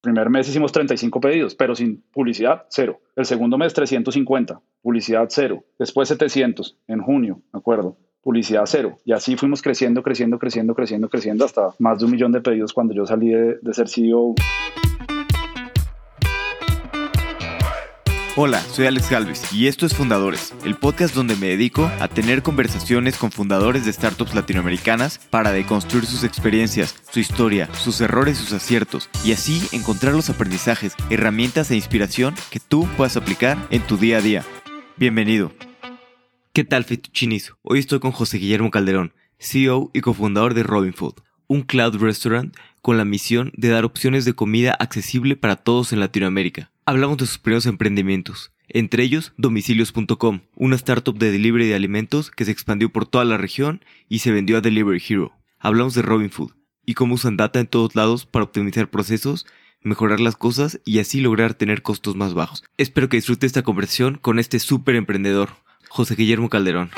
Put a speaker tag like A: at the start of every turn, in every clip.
A: primer mes hicimos 35 pedidos, pero sin publicidad, cero. El segundo mes 350, publicidad cero. Después 700 en junio, ¿me acuerdo? Publicidad cero. Y así fuimos creciendo, creciendo, creciendo, creciendo, creciendo hasta más de un millón de pedidos cuando yo salí de, de ser CEO.
B: Hola, soy Alex Galvez y esto es Fundadores, el podcast donde me dedico a tener conversaciones con fundadores de startups latinoamericanas para deconstruir sus experiencias, su historia, sus errores, sus aciertos y así encontrar los aprendizajes, herramientas e inspiración que tú puedas aplicar en tu día a día. Bienvenido. ¿Qué tal, Fettuchinis? Hoy estoy con José Guillermo Calderón, CEO y cofundador de Robin Food, un cloud restaurant con la misión de dar opciones de comida accesible para todos en Latinoamérica hablamos de sus primeros emprendimientos, entre ellos domicilios.com, una startup de delivery de alimentos que se expandió por toda la región y se vendió a Delivery Hero. Hablamos de Robin Food y cómo usan data en todos lados para optimizar procesos, mejorar las cosas y así lograr tener costos más bajos. Espero que disfrute esta conversación con este súper emprendedor, José Guillermo Calderón.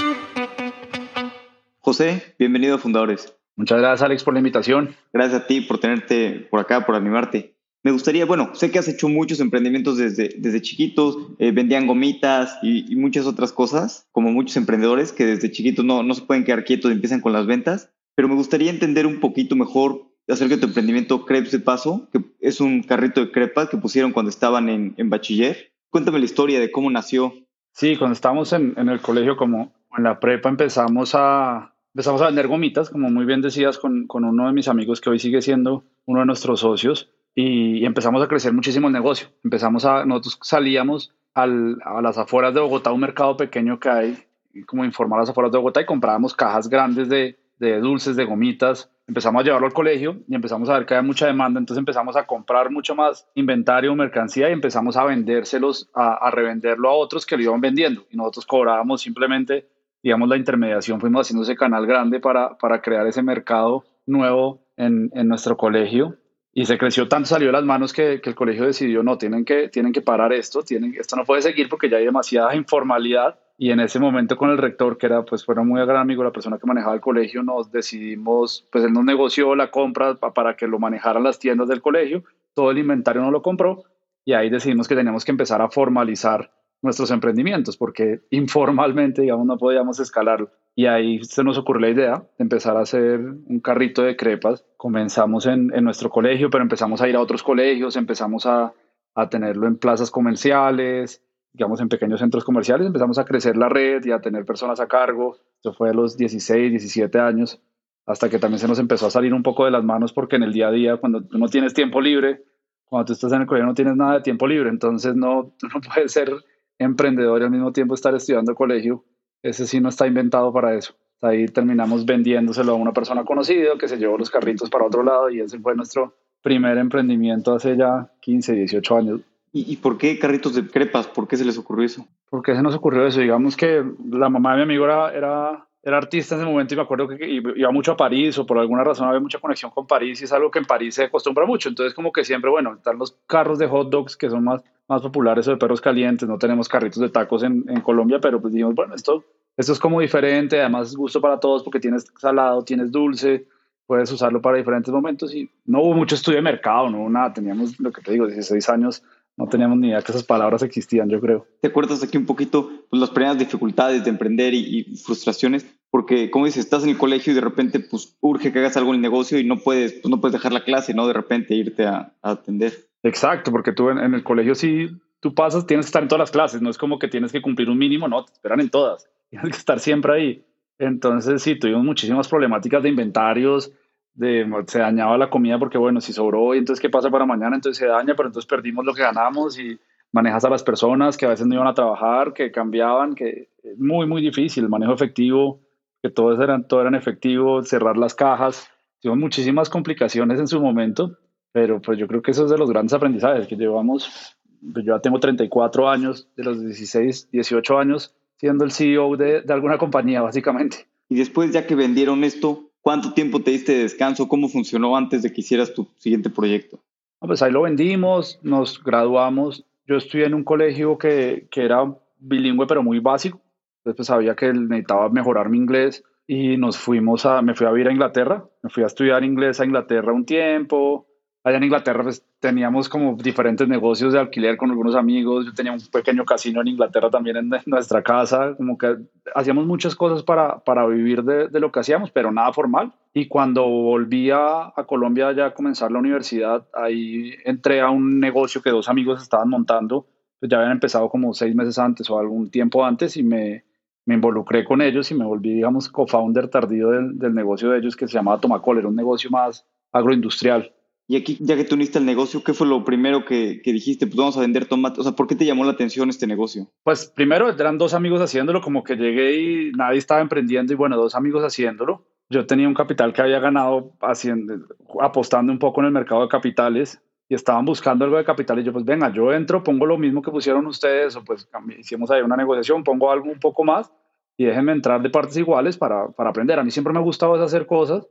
C: José, bienvenido a Fundadores.
A: Muchas gracias Alex por la invitación.
C: Gracias a ti por tenerte por acá, por animarte. Me gustaría, bueno, sé que has hecho muchos emprendimientos desde, desde chiquitos, eh, vendían gomitas y, muchas otras cosas, como muchos emprendedores que desde chiquitos no, no se pueden quedar quietos y empiezan con las ventas, pero me gustaría entender un poquito mejor acerca de tu emprendimiento Crepes de Paso, que es un carrito de crepas que pusieron cuando estaban en, en bachiller. Cuéntame la historia de cómo nació.
A: Sí, cuando estábamos en, en el colegio, como en la prepa, empezamos a, empezamos a vender gomitas, como muy bien decías, con, con uno de mis amigos que hoy sigue siendo uno de nuestros socios y, empezamos a crecer muchísimo el negocio. Empezamos a, nosotros salíamos al, a las afueras de Bogotá, un mercado pequeño que hay, como informar a las afueras de Bogotá, y comprábamos cajas grandes de, dulces, de gomitas. Empezamos a llevarlo al colegio y empezamos a ver que había mucha demanda, entonces empezamos a comprar mucho más inventario, mercancía y empezamos a vendérselos, a, a revenderlo a otros que lo iban vendiendo. Y nosotros cobrábamos simplemente, digamos, la intermediación, fuimos haciendo ese canal grande para, para crear ese mercado nuevo en nuestro colegio y se creció tanto, salió de las manos que, el colegio decidió, no, tienen que, tienen que parar esto, tienen, esto no puede seguir porque ya hay demasiada informalidad. Y en ese momento con el rector, que era, pues, fuera muy gran amigo, la persona que manejaba el colegio, nos decidimos, pues él nos negoció la compra para que lo manejaran las tiendas del colegio, todo el inventario no lo compró y ahí decidimos que teníamos que empezar a formalizar nuestros emprendimientos porque informalmente, digamos, no podíamos escalarlo. Y ahí se nos ocurrió la idea de empezar a hacer un carrito de crepas. Comenzamos en, en nuestro colegio, pero empezamos a ir a otros colegios, empezamos a, a tenerlo en plazas comerciales, digamos, en pequeños centros comerciales, empezamos a crecer la red y a tener personas a cargo. Eso fue a los 16, 17 años, hasta que también se nos empezó a salir un poco de las manos porque en el día a día, cuando no tienes tiempo libre, cuando tú estás en el colegio no tienes nada de tiempo libre, entonces no, no puedes ser emprendedor y al mismo tiempo estar estudiando colegio, ese sí no está inventado para eso. Ahí terminamos vendiéndoselo a una persona conocida que se llevó los carritos para otro lado y ese fue nuestro primer emprendimiento hace ya 15, 18 años.
C: ¿Y, por qué carritos de crepas? ¿Por qué se les ocurrió eso?
A: ¿Por qué se nos ocurrió eso? Digamos que la mamá de mi amigo era, era, era artista en ese momento y me acuerdo que iba mucho a París o por alguna razón había mucha conexión con París y es algo que en París se acostumbra mucho. Entonces como que siempre, bueno, están los carros de hot dogs que son más, más populares o de perros calientes, no tenemos carritos de tacos en, en Colombia, pero pues dijimos, bueno, esto, esto es como diferente, además es gusto para todos porque tienes salado, tienes dulce, puedes usarlo para diferentes momentos y no hubo mucho estudio de mercado, no hubo nada, teníamos lo que te digo, 16 años no teníamos ni idea que esas palabras existían, yo creo.
C: ¿Te acuerdas aquí un poquito pues, las primeras dificultades de emprender y, frustraciones? Porque, como dices, estás en el colegio y de repente pues urge que hagas algo en el negocio y no puedes, pues, no puedes dejar la clase, ¿no? De repente irte a, atender.
A: Exacto, porque tú en, el colegio sí, tú pasas, tienes que estar en todas las clases, no es como que tienes que cumplir un mínimo, no, te esperan en todas, tienes que estar siempre ahí. Entonces sí, tuvimos muchísimas problemáticas de inventarios, de, se dañaba la comida porque, bueno, si sobró, y entonces, ¿qué pasa para mañana? Entonces se daña, pero entonces perdimos lo que ganamos y manejas a las personas que a veces no iban a trabajar, que cambiaban, que es muy, muy difícil, el manejo efectivo, que todo era, todo era en efectivo, cerrar las cajas, tuvimos muchísimas complicaciones en su momento, pero pues yo creo que eso es de los grandes aprendizajes que llevamos, pues yo ya tengo 34 años, de los 16, 18 años, siendo el CEO de, de alguna compañía, básicamente.
C: Y después, ya que vendieron esto, ¿Cuánto tiempo te diste de descanso? ¿Cómo funcionó antes de que hicieras tu siguiente proyecto?
A: Pues ahí lo vendimos, nos graduamos. Yo estudié en un colegio que, que era bilingüe, pero muy básico. Entonces pues, sabía que necesitaba mejorar mi inglés y nos fuimos a, me fui a vivir a Inglaterra. Me fui a estudiar inglés a Inglaterra un tiempo. Allá en Inglaterra pues, teníamos como diferentes negocios de alquiler con algunos amigos. Yo tenía un pequeño casino en Inglaterra también en nuestra casa. Como que hacíamos muchas cosas para, para vivir de, de lo que hacíamos, pero nada formal. Y cuando volví a, a, Colombia ya a comenzar la universidad, ahí entré a un negocio que dos amigos estaban montando. Pues ya habían empezado como seis meses antes o algún tiempo antes y me, me involucré con ellos y me volví, digamos, co-founder tardío del, del, negocio de ellos que se llamaba Tomacol. Era un negocio más agroindustrial.
C: Y aquí, ya que tú uniste el negocio, ¿qué fue lo primero que, dijiste? Pues vamos a vender tomates. O sea, ¿por qué te llamó la atención este negocio?
A: Pues primero eran dos amigos haciéndolo, como que llegué y nadie estaba emprendiendo y bueno, dos amigos haciéndolo. Yo tenía un capital que había ganado haciendo, apostando un poco en el mercado de capitales y estaban buscando algo de capital y yo pues venga, yo entro, pongo lo mismo que pusieron ustedes o pues hicimos ahí una negociación, pongo algo un poco más y déjenme entrar de partes iguales para, para aprender. A mí siempre me ha gustado hacer cosas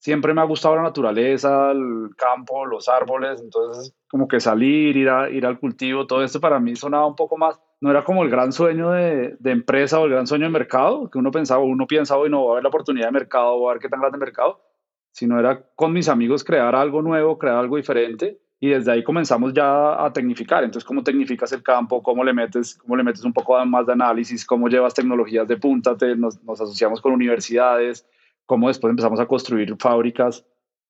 A: siempre me ha gustado la naturaleza, el campo, los árboles, entonces como que salir, ir, a, ir al cultivo, todo esto para mí sonaba un poco más, no era como el gran sueño de, de empresa o el gran sueño de mercado, que uno pensaba, uno pensaba, y no, va a haber la oportunidad de mercado, va a ver qué tan grande el mercado, sino era con mis amigos crear algo nuevo, crear algo diferente, y desde ahí comenzamos ya a tecnificar. Entonces, ¿cómo tecnificas el campo? ¿Cómo le metes, cómo le metes un poco más de análisis? ¿Cómo llevas tecnologías de punta? nos, nos asociamos con universidades, cómo después empezamos a construir fábricas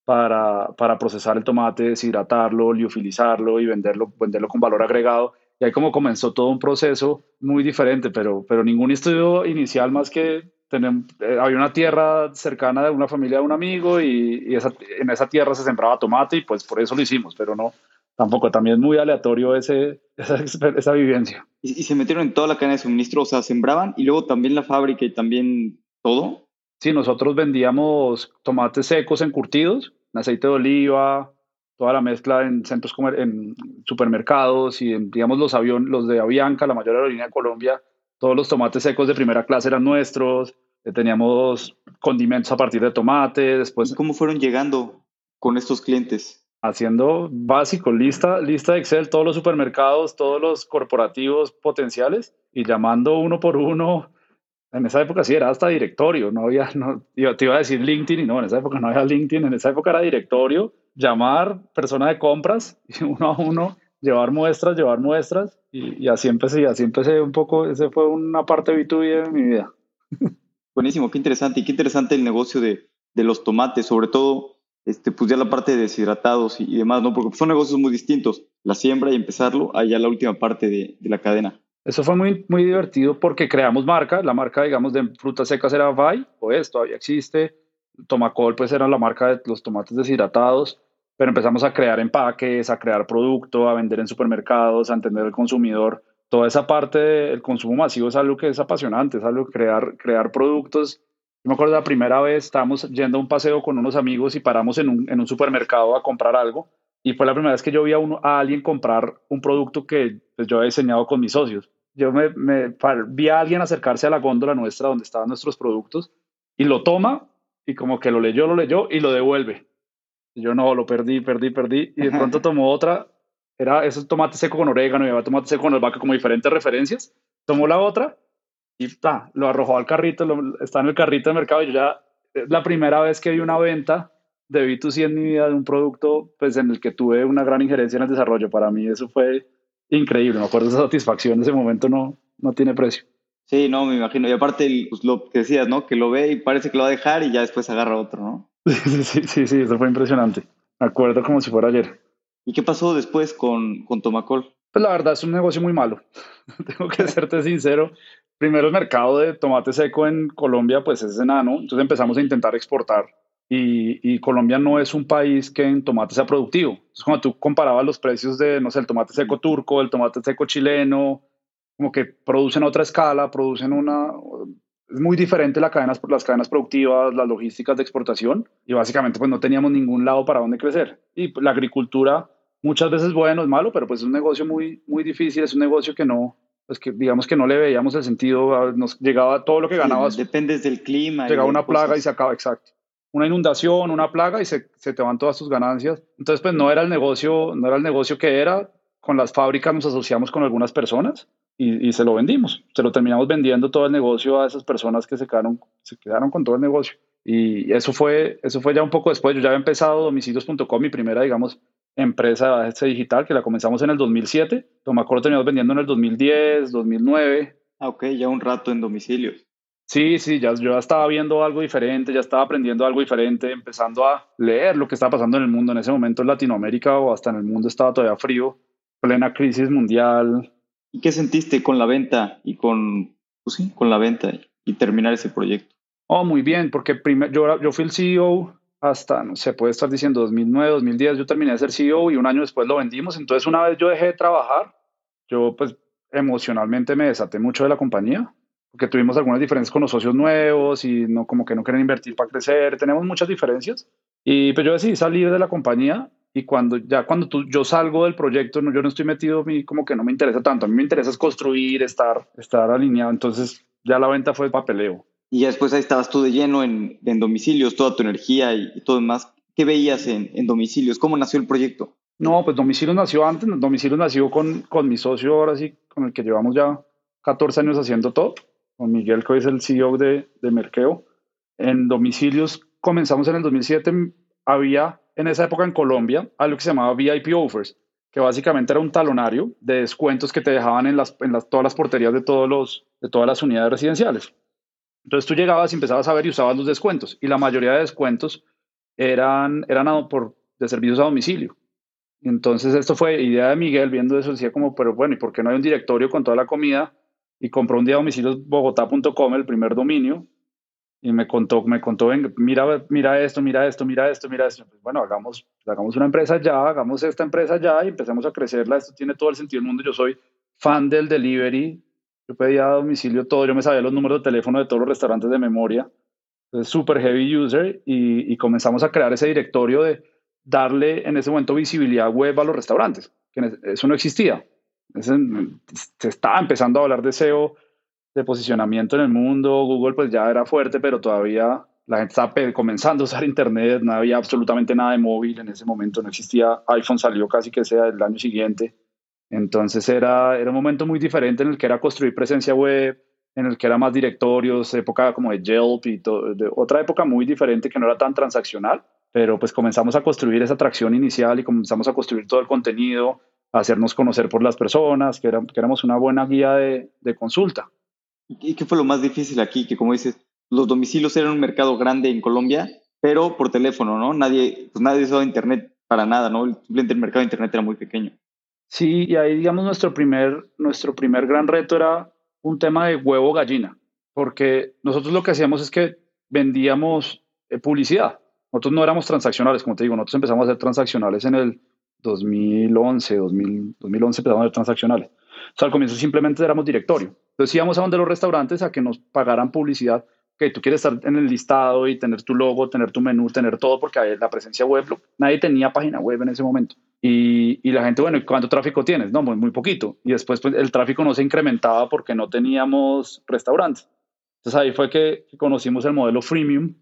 A: para, para procesar el tomate, deshidratarlo, liofilizarlo y venderlo, venderlo con valor agregado. Y ahí como comenzó todo un proceso muy diferente, pero, pero ningún estudio inicial más que tener, eh, había una tierra cercana de una familia de un amigo y, y esa, en esa tierra se sembraba tomate y pues por eso lo hicimos, pero no, tampoco, también es muy aleatorio ese, esa, esa vivencia.
C: ¿Y, ¿Y, se metieron en toda la cadena de suministro? O sea, sembraban y luego también la fábrica y también todo.
A: Sí, nosotros vendíamos tomates secos encurtidos, en aceite de oliva, toda la mezcla en centros como en supermercados y en, digamos los aviones, los de Avianca, la mayor aerolínea de Colombia, todos los tomates secos de primera clase eran nuestros, eh, teníamos condimentos a partir de tomate, después...
C: ¿Y ¿Cómo fueron llegando con estos clientes?
A: Haciendo básico, lista, lista de Excel, todos los supermercados, todos los corporativos potenciales y llamando uno por uno en esa época sí era hasta directorio, no había, no, te iba a decir LinkedIn y no, en esa época no había LinkedIn, en esa época era directorio, llamar persona de compras uno a uno, llevar muestras, llevar muestras y, y así empecé, y así empecé un poco, ese fue una parte B2B de mi vida.
C: Buenísimo, qué interesante y qué interesante el negocio de, de los tomates, sobre todo este, pues ya la parte de deshidratados y, y demás, ¿no? Porque son negocios muy distintos, la siembra y empezarlo, allá la última parte de, de la cadena.
A: Eso fue muy, muy divertido porque creamos marca. La marca, digamos, de frutas secas era Vai, o esto todavía existe. Tomacol, pues era la marca de los tomates deshidratados. Pero empezamos a crear empaques, a crear producto, a vender en supermercados, a entender el consumidor. Toda esa parte del consumo masivo es algo que es apasionante, es algo crear, crear productos. Yo me acuerdo la primera vez, estábamos yendo a un paseo con unos amigos y paramos en un, en un supermercado a comprar algo y fue la primera vez que yo vi a, uno, a alguien comprar un producto que pues, yo había diseñado con mis socios. Yo me, me, vi a alguien acercarse a la góndola nuestra donde estaban nuestros productos y lo toma y como que lo leyó, lo leyó y lo devuelve. Y yo no, lo perdí, perdí, perdí. Y de pronto tomó otra, era ese tomate seco con orégano y había tomate seco con albahaca, como diferentes referencias. Tomó la otra y ta, lo arrojó al carrito, lo, está en el carrito de mercado y yo ya, es la primera vez que vi una venta de B2C en mi vida de un producto pues, en el que tuve una gran injerencia en el desarrollo. Para mí eso fue increíble. Me acuerdo de esa satisfacción de ese momento no, no tiene precio.
C: Sí, no, me imagino. Y aparte, pues, lo que decías, ¿no? Que lo ve y parece que lo va a dejar y ya después agarra otro, ¿no?
A: Sí, sí, sí, sí, eso fue impresionante. Me acuerdo como si fuera ayer.
C: ¿Y qué pasó después con, con Tomacol?
A: Pues la verdad es un negocio muy malo. Tengo que serte sincero. Primero el mercado de tomate seco en Colombia pues es enano, entonces empezamos a intentar exportar y, y, Colombia no es un país que en tomate sea productivo. Es cuando tú comparabas los precios de, no sé, el tomate seco turco, el tomate seco chileno, como que producen a otra escala, producen una... Es muy diferente la cadenas, las cadenas productivas, las logísticas de exportación y básicamente pues no teníamos ningún lado para dónde crecer. Y la agricultura muchas veces bueno, es malo, pero pues es un negocio muy, muy difícil, es un negocio que no, pues que digamos que no le veíamos el sentido, nos llegaba todo lo que ganabas.
C: Sí, dependes del clima.
A: Llegaba una plaga cosas. y se acaba, exacto una inundación, una plaga y se, se, te van todas tus ganancias. Entonces, pues no era el negocio, no era el negocio que era. Con las fábricas nos asociamos con algunas personas y, y, se lo vendimos. Se lo terminamos vendiendo todo el negocio a esas personas que se quedaron, se quedaron con todo el negocio. Y eso fue, eso fue ya un poco después. Yo ya había empezado domicilios.com, mi primera, digamos, empresa de digital que la comenzamos en el 2007. Tomacorro terminamos vendiendo en el 2010, 2009.
C: Ah, ok, ya un rato en domicilios.
A: Sí, sí, ya, yo ya estaba viendo algo diferente, ya estaba aprendiendo algo diferente, empezando a leer lo que estaba pasando en el mundo. En ese momento en Latinoamérica o hasta en el mundo estaba todavía frío, plena crisis mundial.
C: ¿Y qué sentiste con la venta y con, pues sí, con la venta y terminar ese proyecto?
A: Oh, muy bien, porque primer, yo, yo fui el CEO hasta, no sé, puede estar diciendo 2009, 2010, yo terminé de ser CEO y un año después lo vendimos. Entonces, una vez yo dejé de trabajar, yo pues emocionalmente me desaté mucho de la compañía, porque tuvimos algunas diferencias con los socios nuevos y no como que no quieren invertir para crecer, tenemos muchas diferencias. Y pues yo decidí salir de la compañía y cuando ya cuando tú, yo salgo del proyecto, no, yo no estoy metido, como que no me interesa tanto, a mí me interesa es construir, estar, estar alineado, entonces ya la venta fue papeleo.
C: Y después ahí estabas tú de lleno en, en domicilios, toda tu energía y, todo demás. ¿Qué veías en, en, domicilios? ¿Cómo nació el proyecto?
A: No, pues domicilios nació antes. Domicilios nació con, con mi socio, ahora sí, con el que llevamos ya 14 años haciendo todo, con Miguel, que es el CEO de, de Merkeo. En domicilios comenzamos en el 2007. Había en esa época en Colombia algo que se llamaba VIP Offers, que básicamente era un talonario de descuentos que te dejaban en, las, en las, todas las porterías de, todos los, de todas las unidades residenciales. Entonces tú llegabas y empezabas a ver y usabas los descuentos. Y la mayoría de descuentos eran, eran por, de servicios a domicilio. Entonces esto fue idea de Miguel viendo eso, decía como, pero bueno, ¿y por qué no hay un directorio con toda la comida? Y compró un día domicilios bogotá.com, el primer dominio, y me contó, me contó, mira, mira esto, mira esto, mira esto, mira esto. Pues, bueno, hagamos, hagamos una empresa ya, hagamos esta empresa ya y empecemos a crecerla. Esto tiene todo el sentido del mundo. Yo soy fan del delivery, yo pedía a domicilio todo, yo me sabía los números de teléfono de todos los restaurantes de memoria. Entonces, súper heavy user y, comenzamos a crear ese directorio de darle en ese momento visibilidad web a los restaurantes, que eso no existía. Se estaba empezando a hablar de SEO, de posicionamiento en el mundo, Google pues ya era fuerte, pero todavía la gente estaba comenzando a usar Internet, no había absolutamente nada de móvil en ese momento, no existía, iPhone salió casi que sea el año siguiente. Entonces era, era un momento muy diferente en el que era construir presencia web, en el que era más directorios, época como de Yelp y de otra época muy diferente que no era tan transaccional, pero pues comenzamos a construir esa atracción inicial y comenzamos a construir todo el contenido, hacernos conocer por las personas, que, era, que éramos una buena guía de, de consulta.
C: ¿Y qué fue lo más difícil aquí? Que como dices, los domicilios eran un mercado grande en Colombia, pero por teléfono, ¿no? Nadie, pues nadie usaba internet para nada, ¿no? Simplemente el mercado de internet era muy pequeño.
A: Sí, y ahí, digamos, nuestro primer, nuestro primer gran reto era un tema de huevo gallina, porque nosotros lo que hacíamos es que vendíamos eh, publicidad. Nosotros no éramos transaccionales, como te digo, nosotros empezamos a ser transaccionales en el 2011, 2000, 2011 empezamos a ser transaccionales. O sea, al comienzo simplemente éramos directorio. Entonces íbamos a donde los restaurantes a que nos pagaran publicidad que tú quieres estar en el listado y tener tu logo, tener tu menú, tener todo, porque la presencia web, nadie tenía página web en ese momento. Y, y la gente, bueno, ¿cuánto tráfico tienes? No, muy, muy poquito. Y después pues, el tráfico no se incrementaba porque no teníamos restaurantes. Entonces ahí fue que conocimos el modelo freemium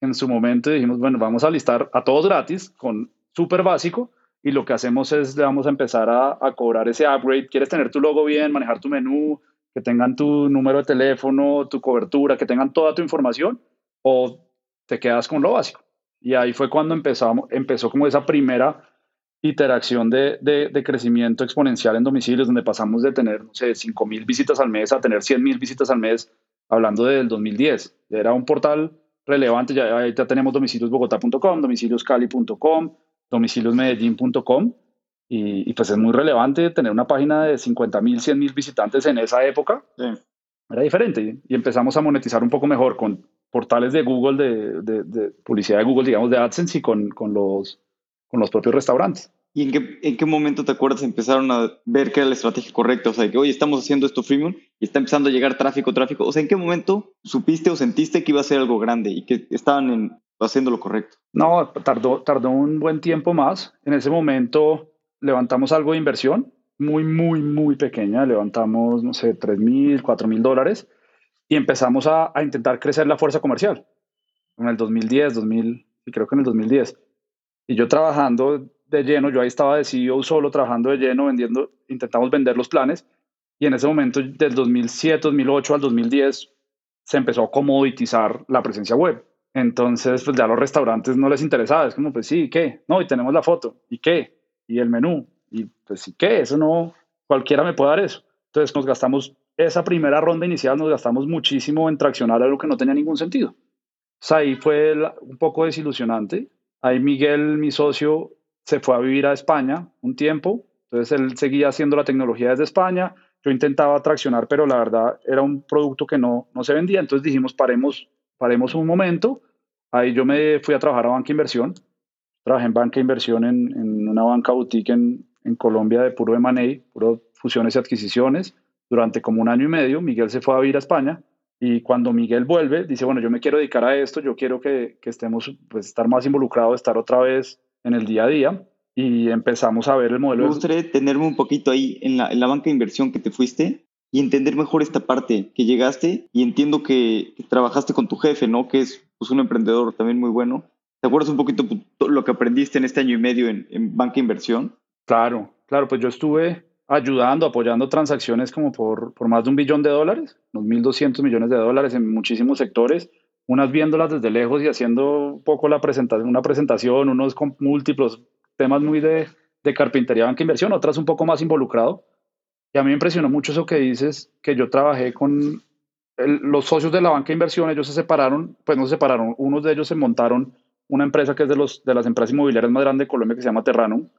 A: en su momento y dijimos, bueno, vamos a listar a todos gratis con súper básico y lo que hacemos es, le vamos a empezar a, a cobrar ese upgrade. ¿Quieres tener tu logo bien, manejar tu menú, que tengan tu número de teléfono, tu cobertura, que tengan toda tu información, o te quedas con lo básico. Y ahí fue cuando empezamos, empezó como esa primera interacción de, de, crecimiento exponencial en domicilios, donde pasamos de tener, no sé, 5 mil visitas al mes a tener 100 mil visitas al mes, hablando del 2010. Era un portal relevante, ya, ya tenemos domiciliosbogotá.com, domicilioscali.com, domiciliosmedellín.com, y, pues es muy relevante tener una página de 50 mil, 100 mil visitantes en esa época. Era diferente y empezamos a monetizar un poco mejor con portales de Google, de, de, publicidad de Google, digamos, de AdSense y con, con, los, con los propios restaurantes.
C: ¿Y en qué, en qué momento te acuerdas empezaron a ver que era la estrategia correcta? O sea, que hoy estamos haciendo esto freemium y está empezando a llegar tráfico, tráfico. O sea, ¿en qué momento supiste o sentiste que iba a ser algo grande y que estaban en, haciendo lo correcto?
A: No, tardó, tardó un buen tiempo más. En ese momento levantamos algo de inversión, muy, muy, muy pequeña, levantamos, no sé, 3 mil, 4 mil dólares y empezamos a, intentar crecer la fuerza comercial. En el 2010, 2000, y creo que en el 2010. Y yo trabajando de lleno, yo ahí estaba de CEO solo, trabajando de lleno, vendiendo, intentamos vender los planes. Y en ese momento, del 2007, 2008 al 2010, se empezó a comoditizar la presencia web. Entonces, pues ya a los restaurantes no les interesaba. Es como, pues sí, ¿qué? No, y tenemos la foto. ¿Y qué? y el menú. Y pues, ¿qué? Eso no, cualquiera me puede dar eso. Entonces nos gastamos esa primera ronda inicial, nos gastamos muchísimo en traccionar algo que no tenía ningún sentido. O ahí fue un poco desilusionante. Ahí Miguel, mi socio, se fue a vivir a España un tiempo. Entonces él seguía haciendo la tecnología desde España. Yo intentaba traccionar, pero la verdad era un producto que no, no se vendía. Entonces dijimos, paremos, paremos un momento. Ahí yo me fui a trabajar a banca inversión. Trabajé en banca inversión en, en una banca boutique en, en Colombia de puro M&A, puro fusiones y adquisiciones. Durante como un año y medio, Miguel se fue a vivir a España y cuando Miguel vuelve, dice, bueno, yo me quiero dedicar a esto, yo quiero que, que estemos, pues, estar más involucrados, estar otra vez en el día a día y empezamos a ver el modelo.
C: Me gustaría tenerme un poquito ahí en la, en la banca de inversión que te fuiste y entender mejor esta parte que llegaste y entiendo que, trabajaste con tu jefe, ¿no? Que es pues, un emprendedor también muy bueno. ¿Te acuerdas un poquito pues, lo que aprendiste en este año y medio en, en banca de inversión?
A: Claro, claro, pues yo estuve ayudando, apoyando transacciones como por, por más de un billón de dólares, unos 1.200 millones de dólares en muchísimos sectores, unas viéndolas desde lejos y haciendo un poco la presentación, una presentación, unos con múltiplos temas muy de, de carpintería, banca inversión, otras un poco más involucrado. Y a mí me impresionó mucho eso que dices, que yo trabajé con los socios de la banca inversión, ellos se separaron, pues no se separaron, unos de ellos se montaron una empresa que es de, los, de las empresas inmobiliarias más grandes de Colombia que se llama Terrano,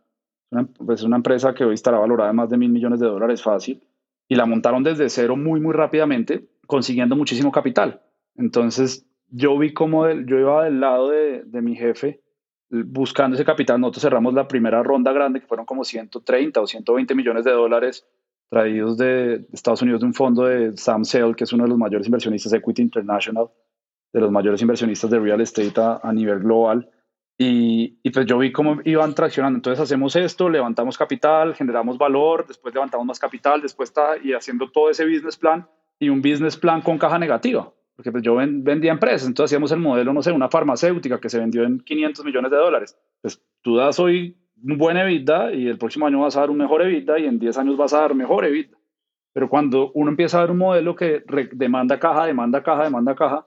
A: una, pues una empresa que hoy estará valorada en más de mil millones de dólares fácil, y la montaron desde cero muy, muy rápidamente, consiguiendo muchísimo capital. Entonces, yo vi cómo yo iba del lado de, de, mi jefe buscando ese capital. Nosotros cerramos la primera ronda grande, que fueron como 130 o 120 millones de dólares traídos de, Estados Unidos de un fondo de Sam Sale, que es uno de los mayores inversionistas, Equity International, de los mayores inversionistas de real estate a, a nivel global. Y, y, pues yo vi cómo iban traccionando. Entonces hacemos esto, levantamos capital, generamos valor, después levantamos más capital, después está y haciendo todo ese business plan y un business plan con caja negativa. Porque pues yo vendía empresas, entonces hacíamos el modelo, no sé, una farmacéutica que se vendió en 500 millones de dólares. Pues tú das hoy un buen EBITDA y el próximo año vas a dar un mejor EBITDA y en 10 años vas a dar mejor EBITDA. Pero cuando uno empieza a ver un modelo que demanda caja, demanda caja, demanda caja,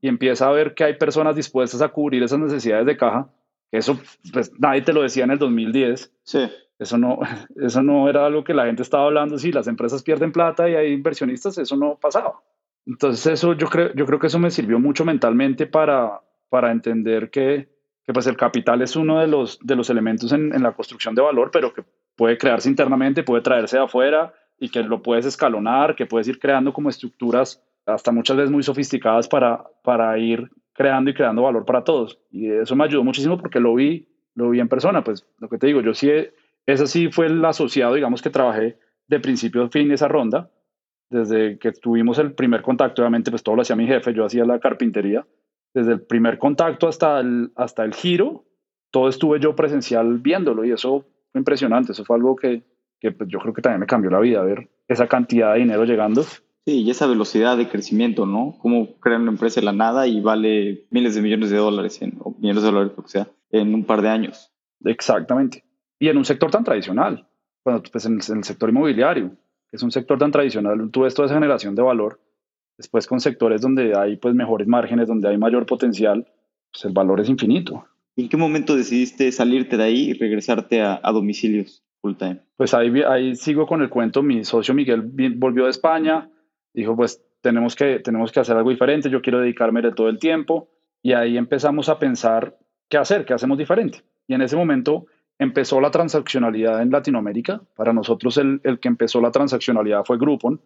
A: y empieza a ver que hay personas dispuestas a cubrir esas necesidades de caja, eso pues nadie te lo decía en el 2010.
C: Sí.
A: Eso no, eso no era algo que la gente estaba hablando, si las empresas pierden plata y hay inversionistas, eso no pasaba. Entonces eso yo creo, yo creo que eso me sirvió mucho mentalmente para, para entender que, que pues el capital es uno de los, de los elementos en, en la construcción de valor, pero que puede crearse internamente, puede traerse de afuera y que lo puedes escalonar, que puedes ir creando como estructuras hasta muchas veces muy sofisticadas para, para ir creando y creando valor para todos. Y eso me ayudó muchísimo porque lo vi, lo vi en persona. Pues lo que te digo, yo sí, ese sí fue el asociado, digamos, que trabajé de principio a fin esa ronda. Desde que tuvimos el primer contacto, obviamente, pues todo lo hacía mi jefe, yo hacía la carpintería. Desde el primer contacto hasta el, hasta el giro, todo estuve yo presencial viéndolo y eso fue impresionante. Eso fue algo que, que pues, yo creo que también me cambió la vida, ver esa cantidad de dinero llegando
C: Sí, y esa velocidad de crecimiento, ¿no? Cómo crean una empresa de la nada y vale miles de millones de dólares, en, o millones de dólares, lo que sea, en un par de años.
A: Exactamente. Y en un sector tan tradicional, bueno, pues en el, sector inmobiliario, que es un sector tan tradicional, tú ves toda esa generación de valor, después con sectores donde hay pues mejores márgenes, donde hay mayor potencial, pues el valor es infinito.
C: ¿Y en qué momento decidiste salirte de ahí y regresarte a, a domicilios full time?
A: Pues ahí, ahí sigo con el cuento, mi socio Miguel volvió de España, dijo, pues tenemos que, tenemos que hacer algo diferente, yo quiero dedicarme de todo el tiempo. Y ahí empezamos a pensar qué hacer, qué hacemos diferente. Y en ese momento empezó la transaccionalidad en Latinoamérica. Para nosotros el, el que empezó la transaccionalidad fue Groupon.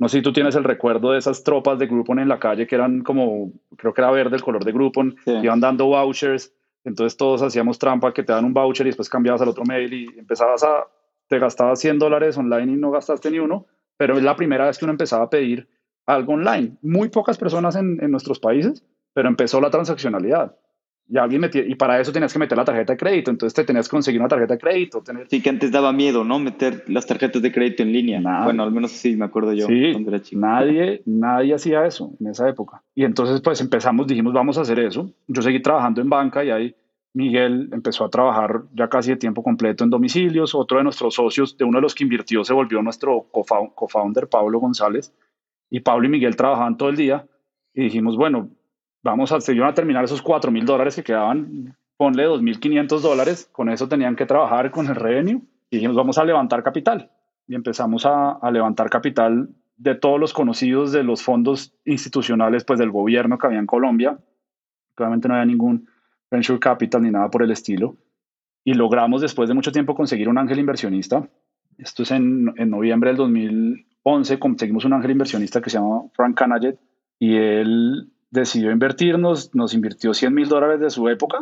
A: No sé si tú tienes el recuerdo de esas tropas de Groupon en la calle que eran como, creo que era verde el color de Groupon, iban dando vouchers, entonces todos hacíamos trampa que te dan un voucher y después cambiabas al otro mail y empezabas a, te gastabas 100 dólares online y no gastaste ni uno, pero es la primera vez que uno empezaba a pedir algo online. Muy pocas personas en, nuestros países, pero empezó la transaccionalidad. Y, alguien metía, y para eso tenías que meter la tarjeta de crédito, entonces te tenías que conseguir una tarjeta de crédito. Tener...
C: Sí, que antes daba miedo, ¿no? Meter las tarjetas de crédito en línea. Bueno, al menos sí, me acuerdo yo.
A: Sí, nadie, nadie hacía eso en esa época. Y entonces pues empezamos, dijimos, vamos a hacer eso. Yo seguí trabajando en banca y ahí Miguel empezó a trabajar ya casi de tiempo completo en domicilios. Otro de nuestros socios, de uno de los que invirtió, se volvió nuestro co-founder, Pablo González. Y Pablo y Miguel trabajaban todo el día. Y dijimos, bueno, vamos a, seguir a terminar esos 4 mil dólares que quedaban ponle 2.500 dólares, con eso tenían que trabajar con el revenue y dijimos, vamos a levantar capital. Y empezamos a, a levantar capital de todos los conocidos de los fondos institucionales pues del gobierno que había en Colombia. Obviamente no había ningún venture capital ni nada por el estilo. Y logramos después de mucho tiempo conseguir un ángel inversionista. Esto es en, en noviembre del 2011, conseguimos un ángel inversionista que se llama Frank Canaget y él decidió invertirnos, nos invirtió 100 mil dólares de su época.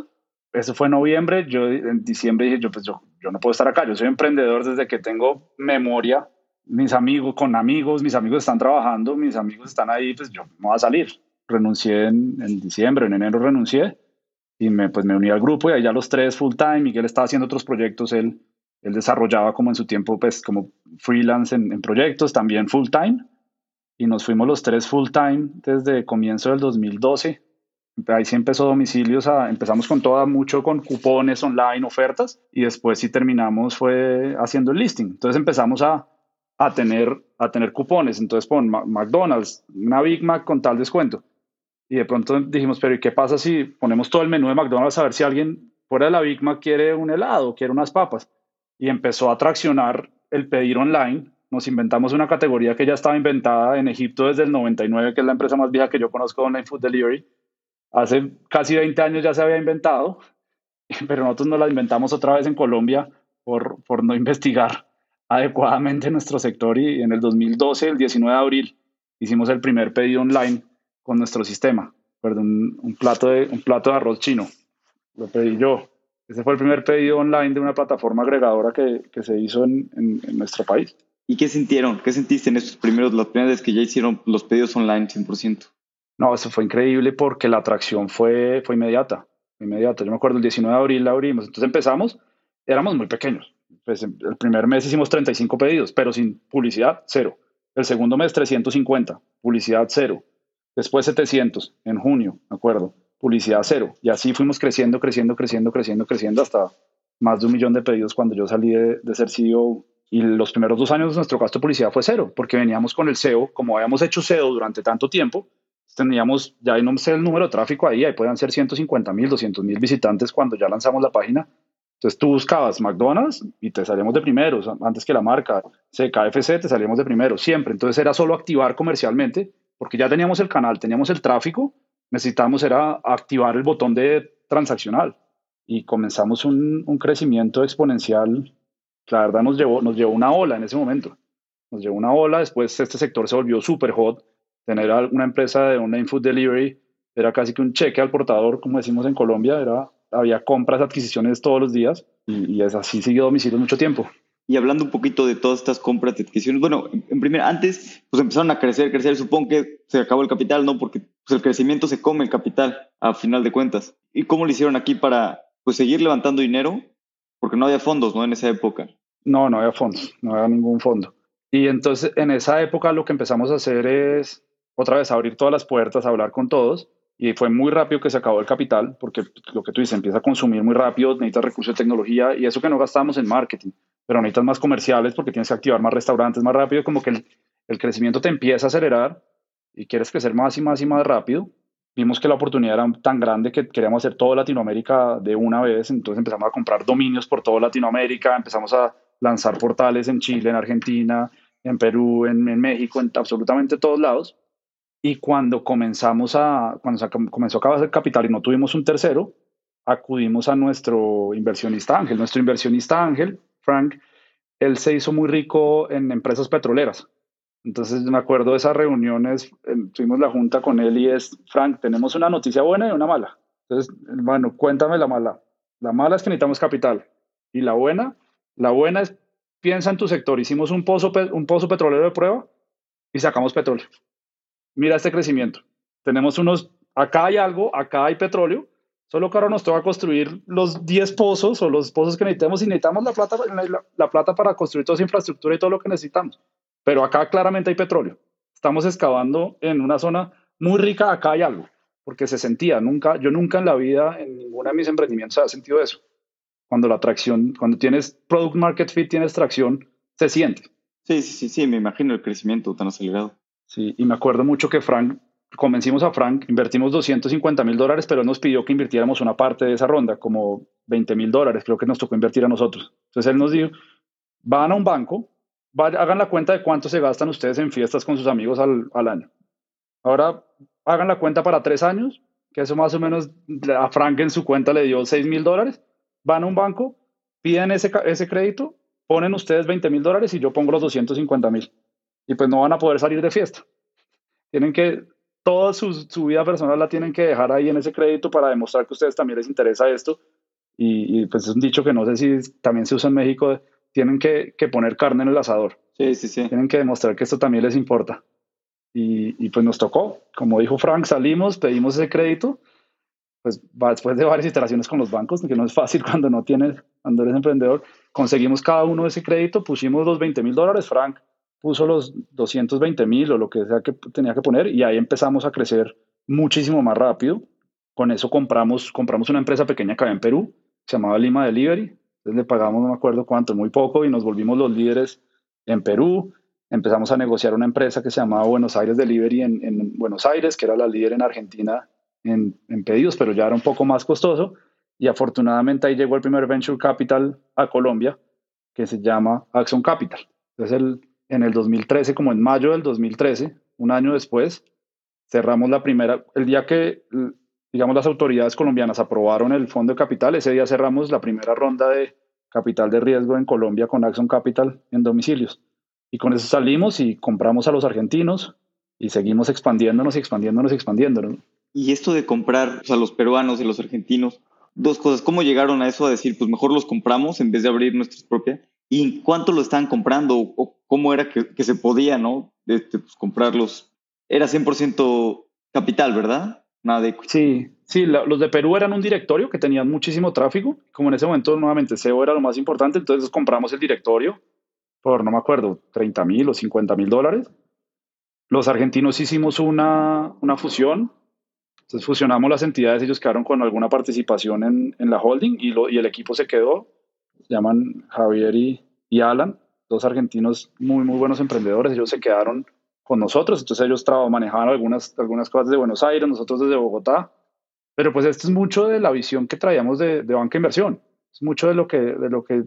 A: Eso fue en noviembre, yo en diciembre dije, yo, pues yo, yo no puedo estar acá, yo soy emprendedor desde que tengo memoria, mis amigos, con amigos, mis amigos están trabajando, mis amigos están ahí, pues yo no voy a salir. Renuncié en, en diciembre, en enero renuncié y me, pues me uní al grupo y allá los tres full time. Miguel estaba haciendo otros proyectos, él, él desarrollaba como en su tiempo, pues como freelance en, en proyectos, también full time. Y nos fuimos los tres full time desde comienzo del 2012. Ahí sí empezó domicilios, a, empezamos con todo, mucho con cupones online, ofertas, y después sí terminamos fue haciendo el listing. Entonces empezamos a, a tener, a tener cupones. Entonces pon McDonald's, una Big Mac con tal descuento. Y de pronto dijimos, pero ¿y qué pasa si ponemos todo el menú de McDonald's a ver si alguien fuera de la Big Mac quiere un helado, quiere unas papas? Y empezó a traccionar el pedir online. Nos inventamos una categoría que ya estaba inventada en Egipto desde el 99, que es la empresa más vieja que yo conozco Online Food Delivery. Hace casi 20 años ya se había inventado, pero nosotros nos la inventamos otra vez en Colombia por, por no investigar adecuadamente nuestro sector y en el 2012, el 19 de abril, hicimos el primer pedido online con nuestro sistema. Perdón, un, plato de, un plato de arroz chino. Lo pedí yo. Ese fue el primer pedido online de una plataforma agregadora que, que se hizo en, en, en, nuestro país.
C: ¿Y qué sintieron? ¿Qué sentiste en estos primeros, las primeras veces que ya hicieron los pedidos online 100%?
A: No, eso fue increíble porque la atracción fue, fue inmediata. Inmediata. Yo me acuerdo el 19 de abril la abrimos. Entonces empezamos, éramos muy pequeños. Pues el primer mes hicimos 35 pedidos, pero sin publicidad, cero. El segundo mes 350, publicidad cero después 700 en junio, me acuerdo, publicidad cero. Y así fuimos creciendo, creciendo, creciendo, creciendo, creciendo hasta más de un millón de pedidos cuando yo salí de, de ser CEO. Y los primeros dos años nuestro gasto de publicidad fue cero, porque veníamos con el SEO, como habíamos hecho SEO durante tanto tiempo, teníamos, ya no sé el número de tráfico ahí, ahí pueden ser 150 mil, 200 mil visitantes cuando ya lanzamos la página. Entonces tú buscabas McDonald's y te salíamos de primeros, antes que la marca, KFC te salíamos de primero, siempre. Entonces era solo activar comercialmente porque ya teníamos el canal, teníamos el tráfico, necesitábamos era activar el botón de transaccional y comenzamos un, un crecimiento exponencial. La verdad nos llevó, nos llevó una ola en ese momento. Nos llevó una ola, después este sector se volvió súper hot. Tener una empresa de online food delivery era casi que un cheque al portador, como decimos en Colombia, era, había compras, adquisiciones todos los días y, es así siguió domicilio mucho tiempo.
C: Y hablando un poquito de todas estas compras de adquisiciones, bueno, en primer, antes pues empezaron a crecer, crecer, supongo que se acabó el capital, ¿no? Porque pues, el crecimiento se come el capital a final de cuentas. ¿Y cómo lo hicieron aquí para pues seguir levantando dinero? Porque no había fondos, ¿no? En esa época.
A: No, no había fondos, no había ningún fondo. Y entonces en esa época lo que empezamos a hacer es otra vez abrir todas las puertas, hablar con todos. Y fue muy rápido que se acabó el capital, porque lo que tú dices, empieza a consumir muy rápido, necesitas recursos de tecnología y eso que no gastamos en marketing pero necesitas más comerciales porque tienes que activar más restaurantes más rápido, como que el, el, crecimiento te empieza a acelerar y quieres crecer más y más y más rápido. Vimos que la oportunidad era tan grande que queríamos hacer toda Latinoamérica de una vez, entonces empezamos a comprar dominios por toda Latinoamérica, empezamos a lanzar portales en Chile, en Argentina, en Perú, en, en México, en absolutamente todos lados. Y cuando comenzamos a, cuando se comenzó a acabar el capital y no tuvimos un tercero, acudimos a nuestro inversionista Ángel. Nuestro inversionista Ángel Frank, él se hizo muy rico en empresas petroleras. Entonces me acuerdo de esas reuniones, tuvimos la junta con él y es, Frank, tenemos una noticia buena y una mala. Entonces, bueno, cuéntame la mala. La mala es que necesitamos capital. Y la buena, la buena es, piensa en tu sector. Hicimos un pozo, un pozo petrolero de prueba y sacamos petróleo. Mira este crecimiento. Tenemos unos, acá hay algo, acá hay petróleo, Solo que ahora nos toca construir los 10 pozos o los pozos que necesitamos y necesitamos la plata, la, la, plata para construir toda esa infraestructura y todo lo que necesitamos. Pero acá claramente hay petróleo. Estamos excavando en una zona muy rica, acá hay algo, porque se sentía, nunca, yo nunca en la vida, en ninguno de mis emprendimientos he sentido eso. Cuando la tracción, cuando tienes product market fit, tienes tracción, se siente.
C: Sí, sí, sí, sí, me imagino el crecimiento tan acelerado.
A: Sí, y me acuerdo mucho que Frank convencimos a Frank, invertimos 250 mil dólares, pero él nos pidió que invirtiéramos una parte de esa ronda, como 20 mil dólares, creo que nos tocó invertir a nosotros. Entonces él nos dijo, van a un banco, hagan la cuenta de cuánto se gastan ustedes en fiestas con sus amigos al, año. Ahora hagan la cuenta para tres años, que eso más o menos a Frank en su cuenta le dio 6 mil dólares. Van a un banco, piden ese, ese crédito, ponen ustedes 20 mil dólares y yo pongo los 250 mil. Y pues no van a poder salir de fiesta. Tienen que, toda su, vida personal la tienen que dejar ahí en ese crédito para demostrar que a ustedes también les interesa esto. Y pues es un dicho que no sé si también se usa en México, tienen que, que poner carne en el asador.
C: Sí, sí, sí.
A: Tienen que demostrar que esto también les importa. Y, y, pues nos tocó, como dijo Frank, salimos, pedimos ese crédito, pues después de varias iteraciones con los bancos, que no es fácil cuando no tienes, cuando eres emprendedor, conseguimos cada uno ese crédito, pusimos los 20 mil dólares, Frank puso los 220 mil o lo que sea que tenía que poner y ahí empezamos a crecer muchísimo más rápido. Con eso compramos, compramos una empresa pequeña que había en Perú, se llamaba Lima Delivery, entonces le pagamos no me acuerdo cuánto, muy poco y nos volvimos los líderes en Perú empezamos a negociar una empresa que se llamaba Buenos Aires Delivery en, en Buenos Aires, que era la líder en Argentina en, en, pedidos, pero ya era un poco más costoso. Y afortunadamente ahí llegó el primer venture capital a Colombia, que se llama Axon Capital. Entonces, el, en el 2013, como en mayo del 2013, un año después, cerramos la primera, el día que, digamos, las autoridades colombianas aprobaron el fondo de capital, ese día cerramos la primera ronda de capital de riesgo en Colombia con Axon Capital en domicilios. Y con eso salimos y compramos a los argentinos y seguimos expandiéndonos y expandiéndonos y expandiéndonos.
C: Y esto de comprar a los peruanos y los argentinos, dos cosas. ¿Cómo llegaron a eso a decir, pues mejor los compramos en vez de abrir nuestras propias? ¿Y cuánto lo estaban comprando? ¿O cómo era que, que se podía, no? Este, pues, comprarlos. Era 100% capital, ¿verdad? Nada de
A: Sí, sí, la, los de Perú eran un directorio que tenían muchísimo tráfico. Como en ese momento, nuevamente, SEO era lo más importante, entonces compramos el directorio por, no me acuerdo, 30 mil o 50 mil dólares. Los argentinos hicimos una, una fusión, entonces fusionamos las entidades, ellos quedaron con alguna participación en, en la holding y, lo, y, el equipo se quedó, se llaman Javier y, y, Alan, dos argentinos muy, muy buenos emprendedores, ellos se quedaron con nosotros, entonces ellos manejaban algunas, algunas cosas de Buenos Aires, nosotros desde Bogotá, pero pues esto es mucho de la visión que traíamos de, de banca inversión, es mucho de lo, que, de lo que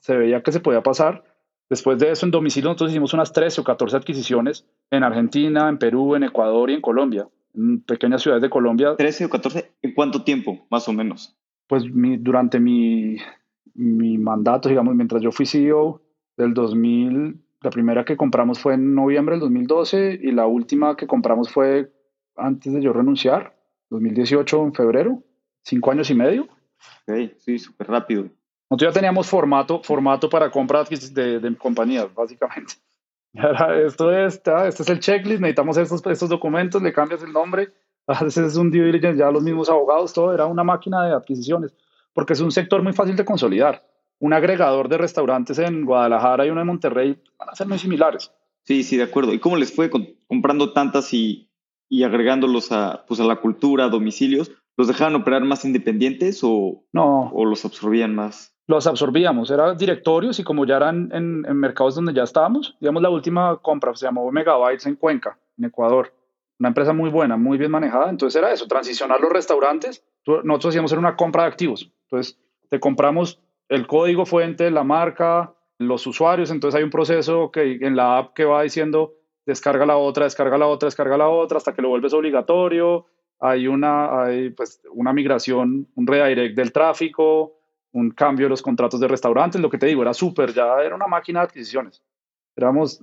A: se veía que se podía pasar Después de eso, en domicilio, nosotros hicimos unas 13 o 14 adquisiciones en Argentina, en Perú, en Ecuador y en Colombia, en pequeñas ciudades de Colombia.
C: ¿13 o 14? ¿En cuánto tiempo, más o menos?
A: Pues mi, durante mi, mi mandato, digamos, mientras yo fui CEO del 2000, la primera que compramos fue en noviembre del 2012 y la última que compramos fue antes de yo renunciar, 2018, en febrero, cinco años y medio.
C: Ok, sí, súper rápido.
A: Nosotros ya teníamos formato, formato para compras de, de compañías, básicamente. esto es, este es el checklist, necesitamos estos, estos documentos, le cambias el nombre, haces es un due diligence, ya los mismos abogados, todo era una máquina de adquisiciones, porque es un sector muy fácil de consolidar. Un agregador de restaurantes en Guadalajara y uno en Monterrey van a ser muy similares.
C: Sí, sí, de acuerdo. ¿Y cómo les fue comprando tantas y, y agregándolos a, pues a la cultura, a domicilios? ¿Los dejaban operar más independientes o,
A: no.
C: o los absorbían más?
A: los absorbíamos, eran directorios y como ya eran en, en, mercados donde ya estábamos, digamos la última compra se llamó Megabytes en Cuenca, en Ecuador, una empresa muy buena, muy bien manejada, entonces era eso, transicionar los restaurantes, nosotros hacíamos era una compra de activos, entonces te compramos el código fuente, la marca, los usuarios, entonces hay un proceso que en la app que va diciendo descarga la otra, descarga la otra, descarga la otra, hasta que lo vuelves obligatorio, hay una, hay pues una migración, un redirect del tráfico, un cambio de los contratos de restaurantes, lo que te digo, era súper, ya era una máquina de adquisiciones. Éramos,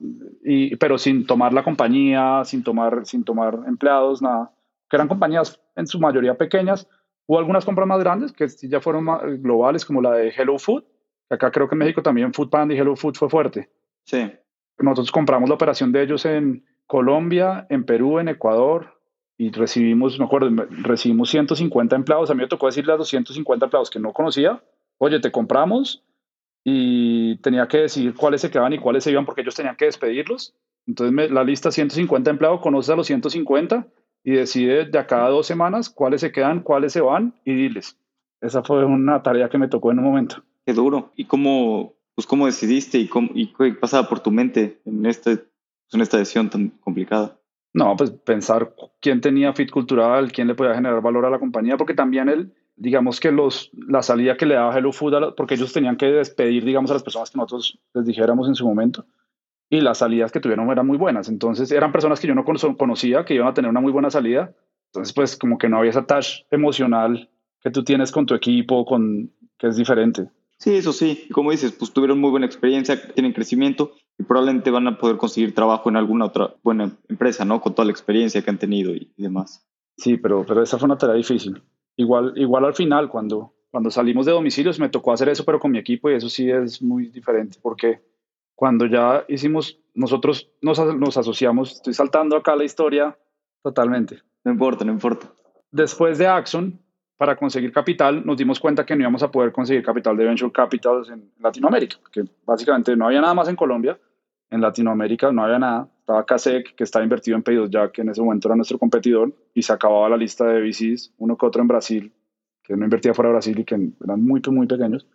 A: pero sin tomar la compañía, sin tomar, sin tomar empleados, nada. Que eran compañías en su mayoría pequeñas. Hubo algunas compras más grandes que ya fueron globales, como la de Hello Food. Acá creo que en México también Food Panda y Hello Food fue fuerte.
C: Sí.
A: Nosotros compramos la operación de ellos en Colombia, en Perú, en Ecuador, y recibimos, me acuerdo, recibimos 150 empleados. A mí me tocó decirle a los 150 empleados que no conocía, oye, te compramos y tenía que decidir cuáles se quedaban y cuáles se iban porque ellos tenían que despedirlos. Entonces me, la lista 150 empleados, conoces a los 150 y decide de a cada dos semanas cuáles se quedan, cuáles se van y diles. Esa fue una tarea que me tocó en un momento.
C: Qué duro. ¿Y cómo, pues cómo decidiste y, cómo, y qué pasaba por tu mente en, este, en esta decisión tan complicada?
A: No, pues pensar quién tenía fit cultural, quién le podía generar valor a la compañía, porque también el, digamos que los, la salida que le daba Hello Food, porque ellos tenían que despedir, digamos, a las personas que nosotros les dijéramos en su momento, y las salidas que tuvieron eran muy buenas. Entonces, eran personas que yo no conocía, que iban a tener una muy buena salida. Entonces, pues como que no había esa touch emocional que tú tienes con tu equipo, con, que es diferente.
C: Sí, eso sí. Como dices, pues tuvieron muy buena experiencia, tienen crecimiento y probablemente van a poder conseguir trabajo en alguna otra buena empresa, ¿no? Con toda la experiencia que han tenido y, demás.
A: Sí, pero, pero esa fue una tarea difícil. Igual, igual al final, cuando, cuando salimos de domicilios, me tocó hacer eso, pero con mi equipo y eso sí es muy diferente porque cuando ya hicimos, nosotros nos, nos asociamos, estoy saltando acá la historia totalmente.
C: No importa, no importa.
A: Después de Axon, para conseguir capital, nos dimos cuenta que no íbamos a poder conseguir capital de venture capitals en Latinoamérica, porque básicamente no había nada más en Colombia, en Latinoamérica no había nada, estaba CASEC, que estaba invertido en pedidos ya, que en ese momento era nuestro competidor, y se acababa la lista de VCs, uno que otro en Brasil, que no invertía fuera de Brasil y que eran muy, muy pequeños,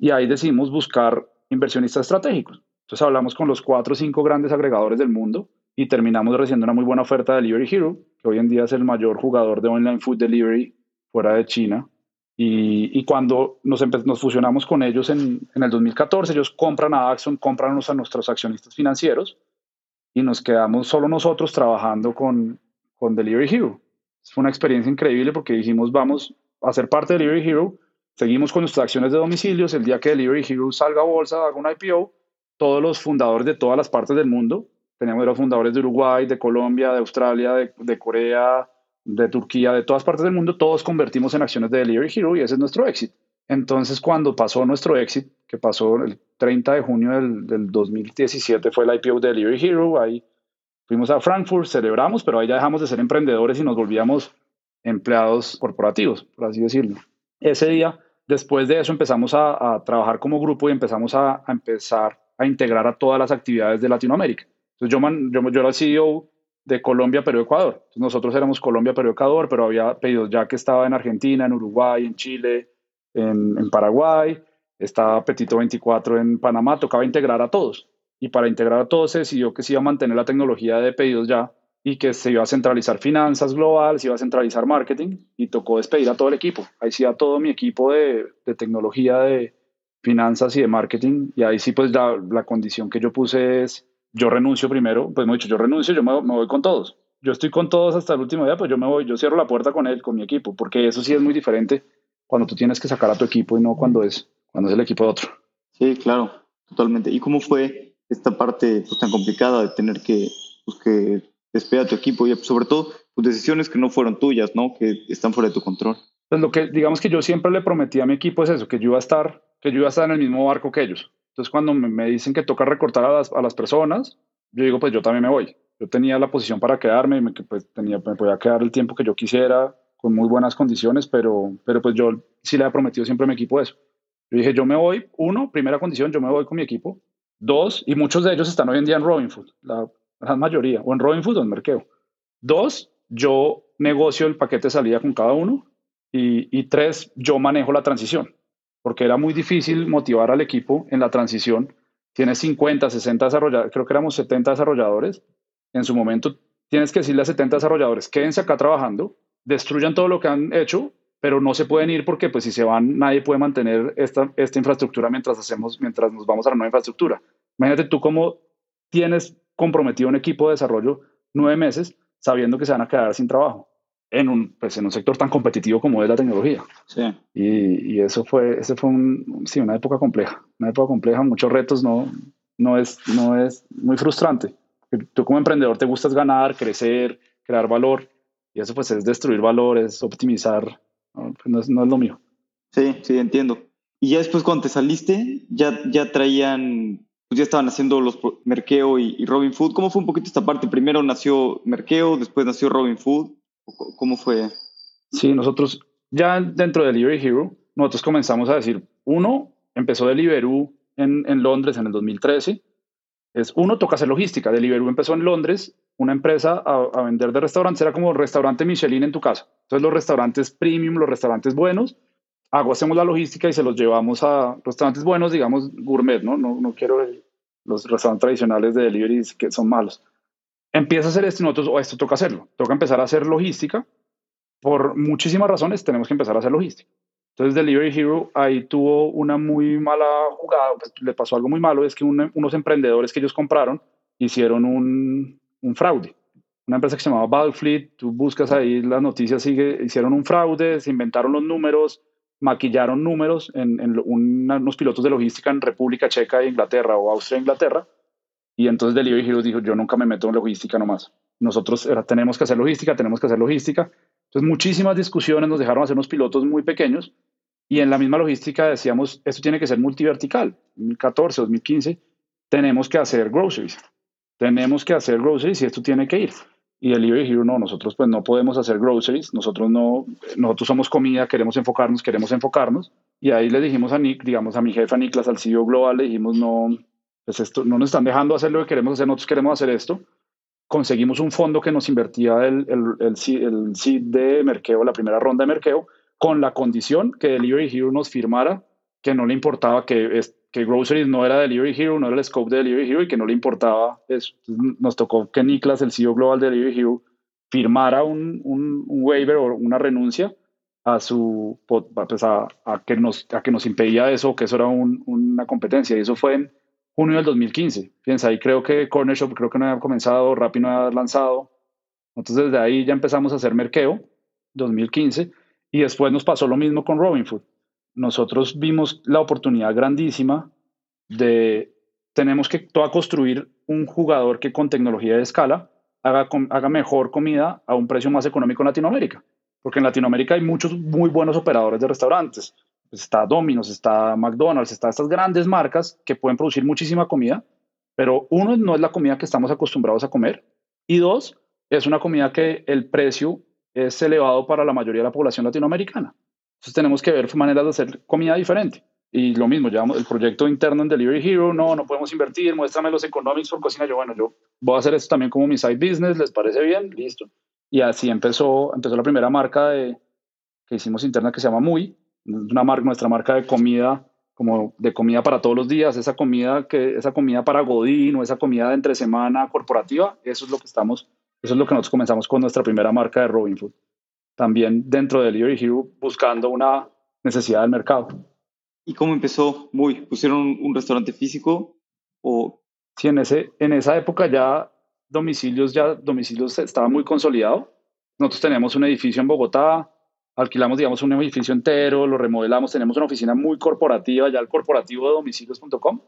A: y ahí decidimos buscar inversionistas estratégicos. Entonces hablamos con los cuatro o cinco grandes agregadores del mundo y terminamos recibiendo una muy buena oferta de Delivery Hero, que hoy en día es el mayor jugador de online food delivery fuera de China. Y, cuando nos, fusionamos con ellos en, en, el 2014, ellos compran a Axon, compran a nuestros accionistas financieros y nos quedamos solo nosotros trabajando con, con Delivery Hero. Fue una experiencia increíble porque dijimos, vamos a ser parte de Delivery Hero, seguimos con nuestras acciones de domicilios, el día que Delivery Hero salga a bolsa, haga un IPO, todos los fundadores de todas las partes del mundo, teníamos los fundadores de Uruguay, de Colombia, de Australia, de, de Corea, de Turquía, de todas partes del mundo, todos convertimos en acciones de Delivery Hero y ese es nuestro éxito. Entonces, cuando pasó nuestro éxito, que pasó el 30 de junio del, del 2017, fue el IPO de Delivery Hero, ahí fuimos a Frankfurt, celebramos, pero ahí ya dejamos de ser emprendedores y nos volvíamos empleados corporativos, por así decirlo. Ese día, después de eso, empezamos a, trabajar como grupo y empezamos a, empezar a integrar a todas las actividades de Latinoamérica. Entonces, yo, yo, yo era CEO de Colombia, Perú, Ecuador. nosotros éramos Colombia, Perú, Ecuador, pero había pedidos ya que estaba en Argentina, en Uruguay, en Chile, en, Paraguay, estaba Petito 24 en Panamá, tocaba integrar a todos. Y para integrar a todos se decidió que se iba a mantener la tecnología de pedidos ya y que se iba a centralizar finanzas global, se iba a centralizar marketing y tocó despedir a todo el equipo. Ahí sí a todo mi equipo de tecnología, de finanzas y de marketing. Y ahí sí pues la, la condición que yo puse es yo renuncio primero, pues hemos dicho, yo renuncio, yo me, voy con todos. Yo estoy con todos hasta el último día, pues yo me voy, yo cierro la puerta con él, con mi equipo, porque eso sí es muy diferente cuando tú tienes que sacar a tu equipo y no cuando es, cuando es el equipo de otro.
C: Sí, claro, totalmente. ¿Y cómo fue esta parte pues, tan complicada de tener que, pues, que despedir a tu equipo y sobre todo pues, decisiones que no fueron tuyas, ¿no? Que están fuera de tu control?
A: Pues lo que, digamos que yo siempre le prometí a mi equipo es eso, que yo iba a estar, que yo iba a estar en el mismo barco que ellos. Entonces, cuando me dicen que toca recortar a las, a las personas, yo digo, pues yo también me voy. Yo tenía la posición para quedarme, me, pues, tenía, me podía quedar el tiempo que yo quisiera, con muy buenas condiciones, pero, pero pues yo sí le he prometido siempre a mi equipo eso. Yo dije, yo me voy, uno, primera condición, yo me voy con mi equipo. Dos, y muchos de ellos están hoy en día en Robinhood, la gran mayoría, o en Robinhood o en Merkeo. Dos, yo negocio el paquete de salida con cada uno. Y, y tres, yo manejo la transición porque era muy difícil motivar al equipo en la transición. Tienes 50, 60 desarrolladores, creo que éramos 70 desarrolladores. En su momento tienes que decirle a 70 desarrolladores, quédense acá trabajando, destruyan todo lo que han hecho, pero no se pueden ir porque pues si se van nadie puede mantener esta, esta infraestructura mientras hacemos, mientras nos vamos a la nueva infraestructura. Imagínate tú cómo tienes comprometido un equipo de desarrollo nueve meses sabiendo que se van a quedar sin trabajo en un, pues, en un sector tan competitivo como es la tecnología.
C: Sí.
A: Y, y, eso fue, ese fue un, sí, una época compleja, una época compleja, muchos retos, no, no, es, no es muy frustrante. Tú como emprendedor te gustas ganar, crecer, crear valor, y eso pues es destruir valor, es optimizar, no, pues, no, es, no es, lo mío.
C: Sí, sí, entiendo. Y ya después cuando te saliste, ya, ya traían, pues ya estaban haciendo los Merkeo y, y Robin Food. ¿Cómo fue un poquito esta parte? Primero nació Merkeo, después nació Robin Food ¿Cómo fue?
A: Sí, nosotros ya dentro de Delivery Hero, nosotros comenzamos a decir, uno, empezó Deliveroo en, en Londres en el 2013, es uno, toca hacer logística. Deliveroo empezó en Londres, una empresa a, a, vender de restaurantes, era como restaurante Michelin en tu casa. Entonces los restaurantes premium, los restaurantes buenos, hago, hacemos la logística y se los llevamos a restaurantes buenos, digamos gourmet, ¿no? No, no quiero los restaurantes tradicionales de delivery que son malos. Empieza a hacer esto y nosotros, o esto toca hacerlo, toca empezar a hacer logística. Por muchísimas razones tenemos que empezar a hacer logística. Entonces Delivery Hero ahí tuvo una muy mala jugada, pues, le pasó algo muy malo, es que unos emprendedores que ellos compraron hicieron un, un, fraude. Una empresa que se llamaba Battlefleet, tú buscas ahí las noticias, sigue, hicieron un fraude, se inventaron los números, maquillaron números en, en unos pilotos de logística en República Checa e Inglaterra o Austria e Inglaterra, y entonces Delivery Hero dijo, yo nunca me meto en logística nomás. Nosotros tenemos que hacer logística, tenemos que hacer logística. Entonces muchísimas discusiones nos dejaron hacer unos pilotos muy pequeños y en la misma logística decíamos, esto tiene que ser multivertical. 2014, 2015, tenemos que hacer groceries. Tenemos que hacer groceries y esto tiene que ir. Y el Delivery Hero no, nosotros pues no podemos hacer groceries, nosotros no, nosotros somos comida, queremos enfocarnos, queremos enfocarnos. Y ahí le dijimos a Nick, digamos a mi jefe, a Niklas, al CEO global, le dijimos, no, pues esto, no nos están dejando hacer lo que queremos hacer, nosotros queremos hacer esto conseguimos un fondo que nos invertía el, el, el, el seed de Merkeo, la primera ronda de Merkeo, con la condición que Delivery Hero nos firmara que no le importaba que, es, que Groceries no era Delivery Hero, no era el scope de Delivery Hero y que no le importaba eso. Nos tocó que Niklas, el CEO global de Delivery Hero, firmara un, un, waiver o una renuncia a su pues a, a, que nos, a que nos impedía eso, que eso era un, una competencia. Y eso fue en junio del 2015. Fíjense, ahí creo que Corner Shop creo que no había comenzado, Rappi no había lanzado. Entonces desde ahí ya empezamos a hacer merkeo, 2015, y después nos pasó lo mismo con Robinfood. Nosotros vimos la oportunidad grandísima de, tenemos que toda construir un jugador que con tecnología de escala haga, haga mejor comida a un precio más económico en Latinoamérica. Porque en Latinoamérica hay muchos muy buenos operadores de restaurantes pues está Domino's, está McDonald's, está estas grandes marcas que pueden producir muchísima comida, pero uno no es la comida que estamos acostumbrados a comer y dos, es una comida que el precio es elevado para la mayoría de la población latinoamericana. Entonces tenemos que ver maneras de hacer comida diferente. Y lo mismo, llevamos el proyecto interno en Delivery Hero, no, no podemos invertir, muéstrame los economics por cocina. Yo, bueno, yo voy a hacer esto también como mi side business, ¿les parece bien? Listo. Y así empezó, empezó la primera marca de, que hicimos interna que se llama Muy, una marca, nuestra marca de comida, como de comida para todos los días, esa comida que esa comida para Godín o esa comida de entre semana corporativa, eso es lo que estamos, eso es lo que nosotros comenzamos con nuestra primera marca de Robin Food. También dentro de Delivery Hero buscando una necesidad del mercado.
C: ¿Y cómo empezó? Muy, ¿pusieron un restaurante físico o
A: Sí, en ese en esa época ya domicilios ya domicilios estaba muy consolidado. Nosotros teníamos un edificio en Bogotá, alquilamos, digamos, un edificio entero, lo remodelamos, tenemos una oficina muy corporativa, ya el corporativo de domicilios.com,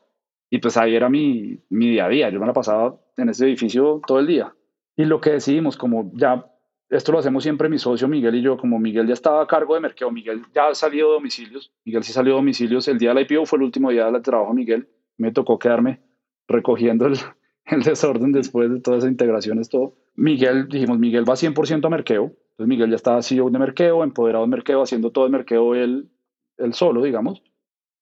A: y pues ahí era mi, mi día a día, yo me la pasaba en ese edificio todo el día. Y lo que decidimos, como ya, esto lo hacemos siempre mi socio Miguel y yo, como Miguel ya estaba a cargo de mercado, Miguel ya ha salido de domicilios, Miguel sí salió de domicilios, el día de la IPO fue el último día del trabajo Miguel, me tocó quedarme recogiendo el, el desorden después de todas esas integraciones, todo. Miguel, dijimos, Miguel va 100% a Merkeo, entonces Miguel ya estaba CEO de Merkeo, empoderado de Merkeo, haciendo todo el Merkeo él, él solo, digamos.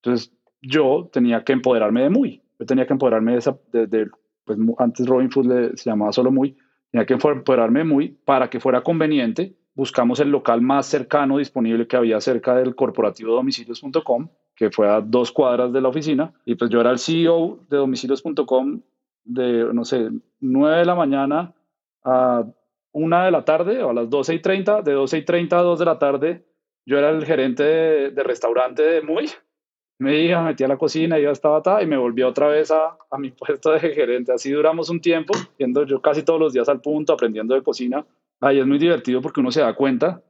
A: Entonces yo tenía que empoderarme de Muy, yo tenía que empoderarme de esa, de, pues antes Robin Food se llamaba solo Muy, tenía que empoderarme de Muy para que fuera conveniente. Buscamos el local más cercano disponible que había cerca del corporativo domicilios.com, que fue a dos cuadras de la oficina, y pues yo era el CEO de domicilios.com de, no sé, 9 de la mañana a una de la tarde o a las 12 y 30, de 12 y 30 a 2 de la tarde, yo era el gerente de, restaurante de Muy. Me iba, metí a la cocina, iba estaba ta, y me volví otra vez a, a, mi puesto de gerente. Así duramos un tiempo, yendo yo casi todos los días al punto, aprendiendo de cocina. Ahí es muy divertido porque uno se da cuenta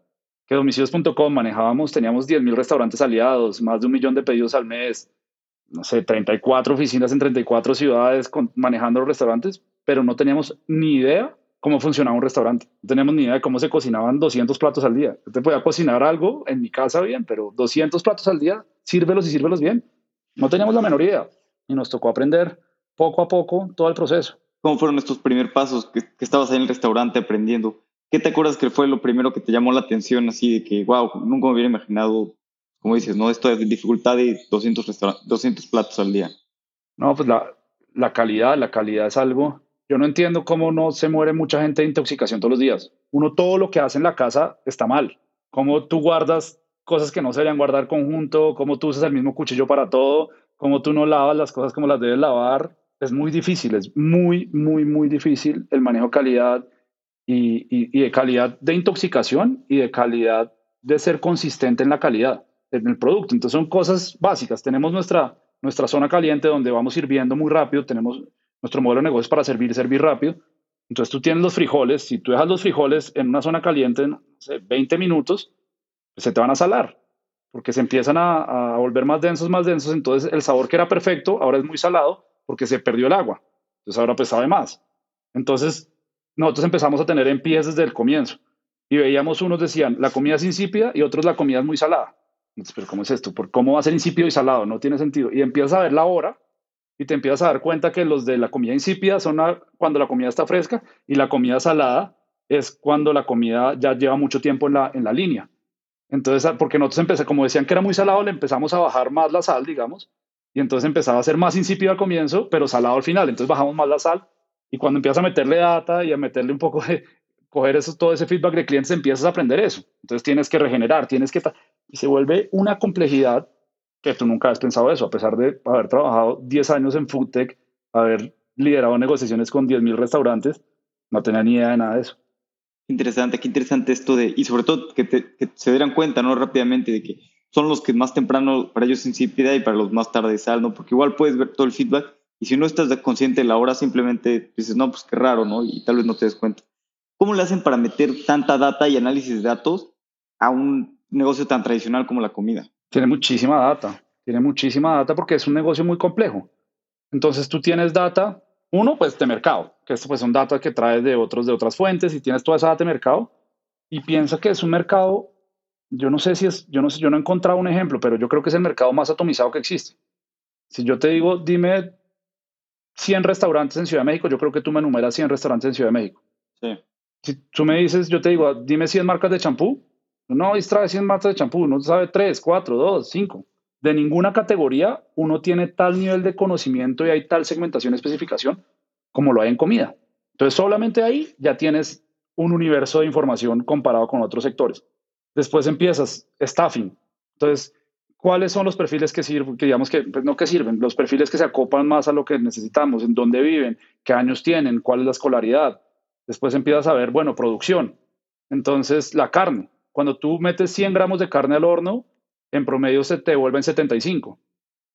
A: que domicilios.com manejábamos, teníamos 10.000 restaurantes aliados, más de un millón de pedidos al mes, no sé, 34 oficinas en 34 ciudades manejando los restaurantes, pero no teníamos ni idea cómo funcionaba un restaurante. No teníamos ni idea de cómo se cocinaban 200 platos al día. Yo te podía cocinar algo en mi casa bien, pero 200 platos al día, sírvelos y sírvelos bien. No teníamos la menor idea y nos tocó aprender poco a poco todo el proceso.
C: ¿Cómo fueron estos primeros pasos que, estabas ahí en el restaurante aprendiendo? ¿Qué te acuerdas que fue lo primero que te llamó la atención así de que, wow, nunca me hubiera imaginado, como dices, no, esto es dificultad de 200, 200 platos al día?
A: No, pues la, la calidad, la calidad es algo yo no entiendo cómo no se muere mucha gente de intoxicación todos los días. Uno todo lo que hace en la casa está mal. Cómo tú guardas cosas que no se deberían guardar conjunto, cómo tú usas el mismo cuchillo para todo, cómo tú no lavas las cosas como las debes lavar. es muy difícil, es muy, muy, muy difícil el manejo de calidad y, y, de calidad de intoxicación y de calidad de ser consistente en la calidad en el producto. Entonces son cosas básicas. Tenemos nuestra, nuestra zona caliente donde vamos sirviendo muy rápido, tenemos nuestro modelo de negocio para servir y servir rápido. Entonces tú tienes los frijoles, si tú dejas los frijoles en una zona caliente en 20 minutos, pues se te van a salar, porque se empiezan a, a, volver más densos, más densos, entonces el sabor que era perfecto ahora es muy salado porque se perdió el agua, entonces ahora pues sabe más. Entonces nosotros empezamos a tener empiezas desde el comienzo y veíamos unos decían la comida es insípida y otros la comida es muy salada. Entonces, pero ¿cómo es esto? ¿Por ¿Cómo va a ser insípido y salado? No tiene sentido. Y empiezas a ver la hora y te empiezas a dar cuenta que los de la comida insípida son cuando la comida está fresca y la comida salada es cuando la comida ya lleva mucho tiempo en la, en la línea. Entonces, porque nosotros empezamos, como decían que era muy salado, le empezamos a bajar más la sal, digamos, y entonces empezaba a ser más insípido al comienzo, pero salado al final. Entonces bajamos más la sal y cuando empiezas a meterle data y a meterle un poco de, coger eso, todo ese feedback de clientes, empiezas a aprender eso. Entonces tienes que regenerar, tienes que... Y se vuelve una complejidad que tú nunca has pensado eso, a pesar de haber trabajado 10 años en FoodTech, haber liderado negociaciones con 10.000 restaurantes, no tenía ni idea de nada de eso.
C: Interesante, qué interesante esto de, y sobre todo que, se dieran cuenta, ¿no? Rápidamente de que son los que más temprano para ellos insípida y para los más tarde sal, ¿no? Porque igual puedes ver todo el feedback y si no estás consciente de la hora, simplemente dices, no, pues qué raro, ¿no? Y tal vez no te des cuenta. ¿Cómo le hacen para meter tanta data y análisis de datos a un negocio tan tradicional como la comida?
A: Tiene muchísima data, tiene muchísima data porque es un negocio muy complejo. Entonces tú tienes data, uno pues de mercado, que pues son datos que traes de otros de otras fuentes y tienes toda esa data de mercado y piensa que es un mercado, yo no sé si es, yo no sé, yo no he encontrado un ejemplo, pero yo creo que es el mercado más atomizado que existe. Si yo te digo, dime 100 restaurantes en Ciudad de México, yo creo que tú me enumeras 100 restaurantes en Ciudad de México.
C: Sí.
A: Si tú me dices, yo te digo, dime 100 marcas de champú, no distrae 100 marcas de champú, uno sabe 3, 4, 2, 5. De ninguna categoría uno tiene tal nivel de conocimiento y hay tal segmentación especificación como lo hay en comida. Entonces, solamente ahí ya tienes un universo de información comparado con otros sectores. Después empiezas staffing. Entonces, ¿cuáles son los perfiles que sirven, que digamos que pues no que sirven, los perfiles que se acopan más a lo que necesitamos, en dónde viven, qué años tienen, cuál es la escolaridad? Después empiezas a ver, bueno, producción. Entonces, la carne. Cuando tú metes 100 gramos de carne al horno, en promedio se te vuelven 75.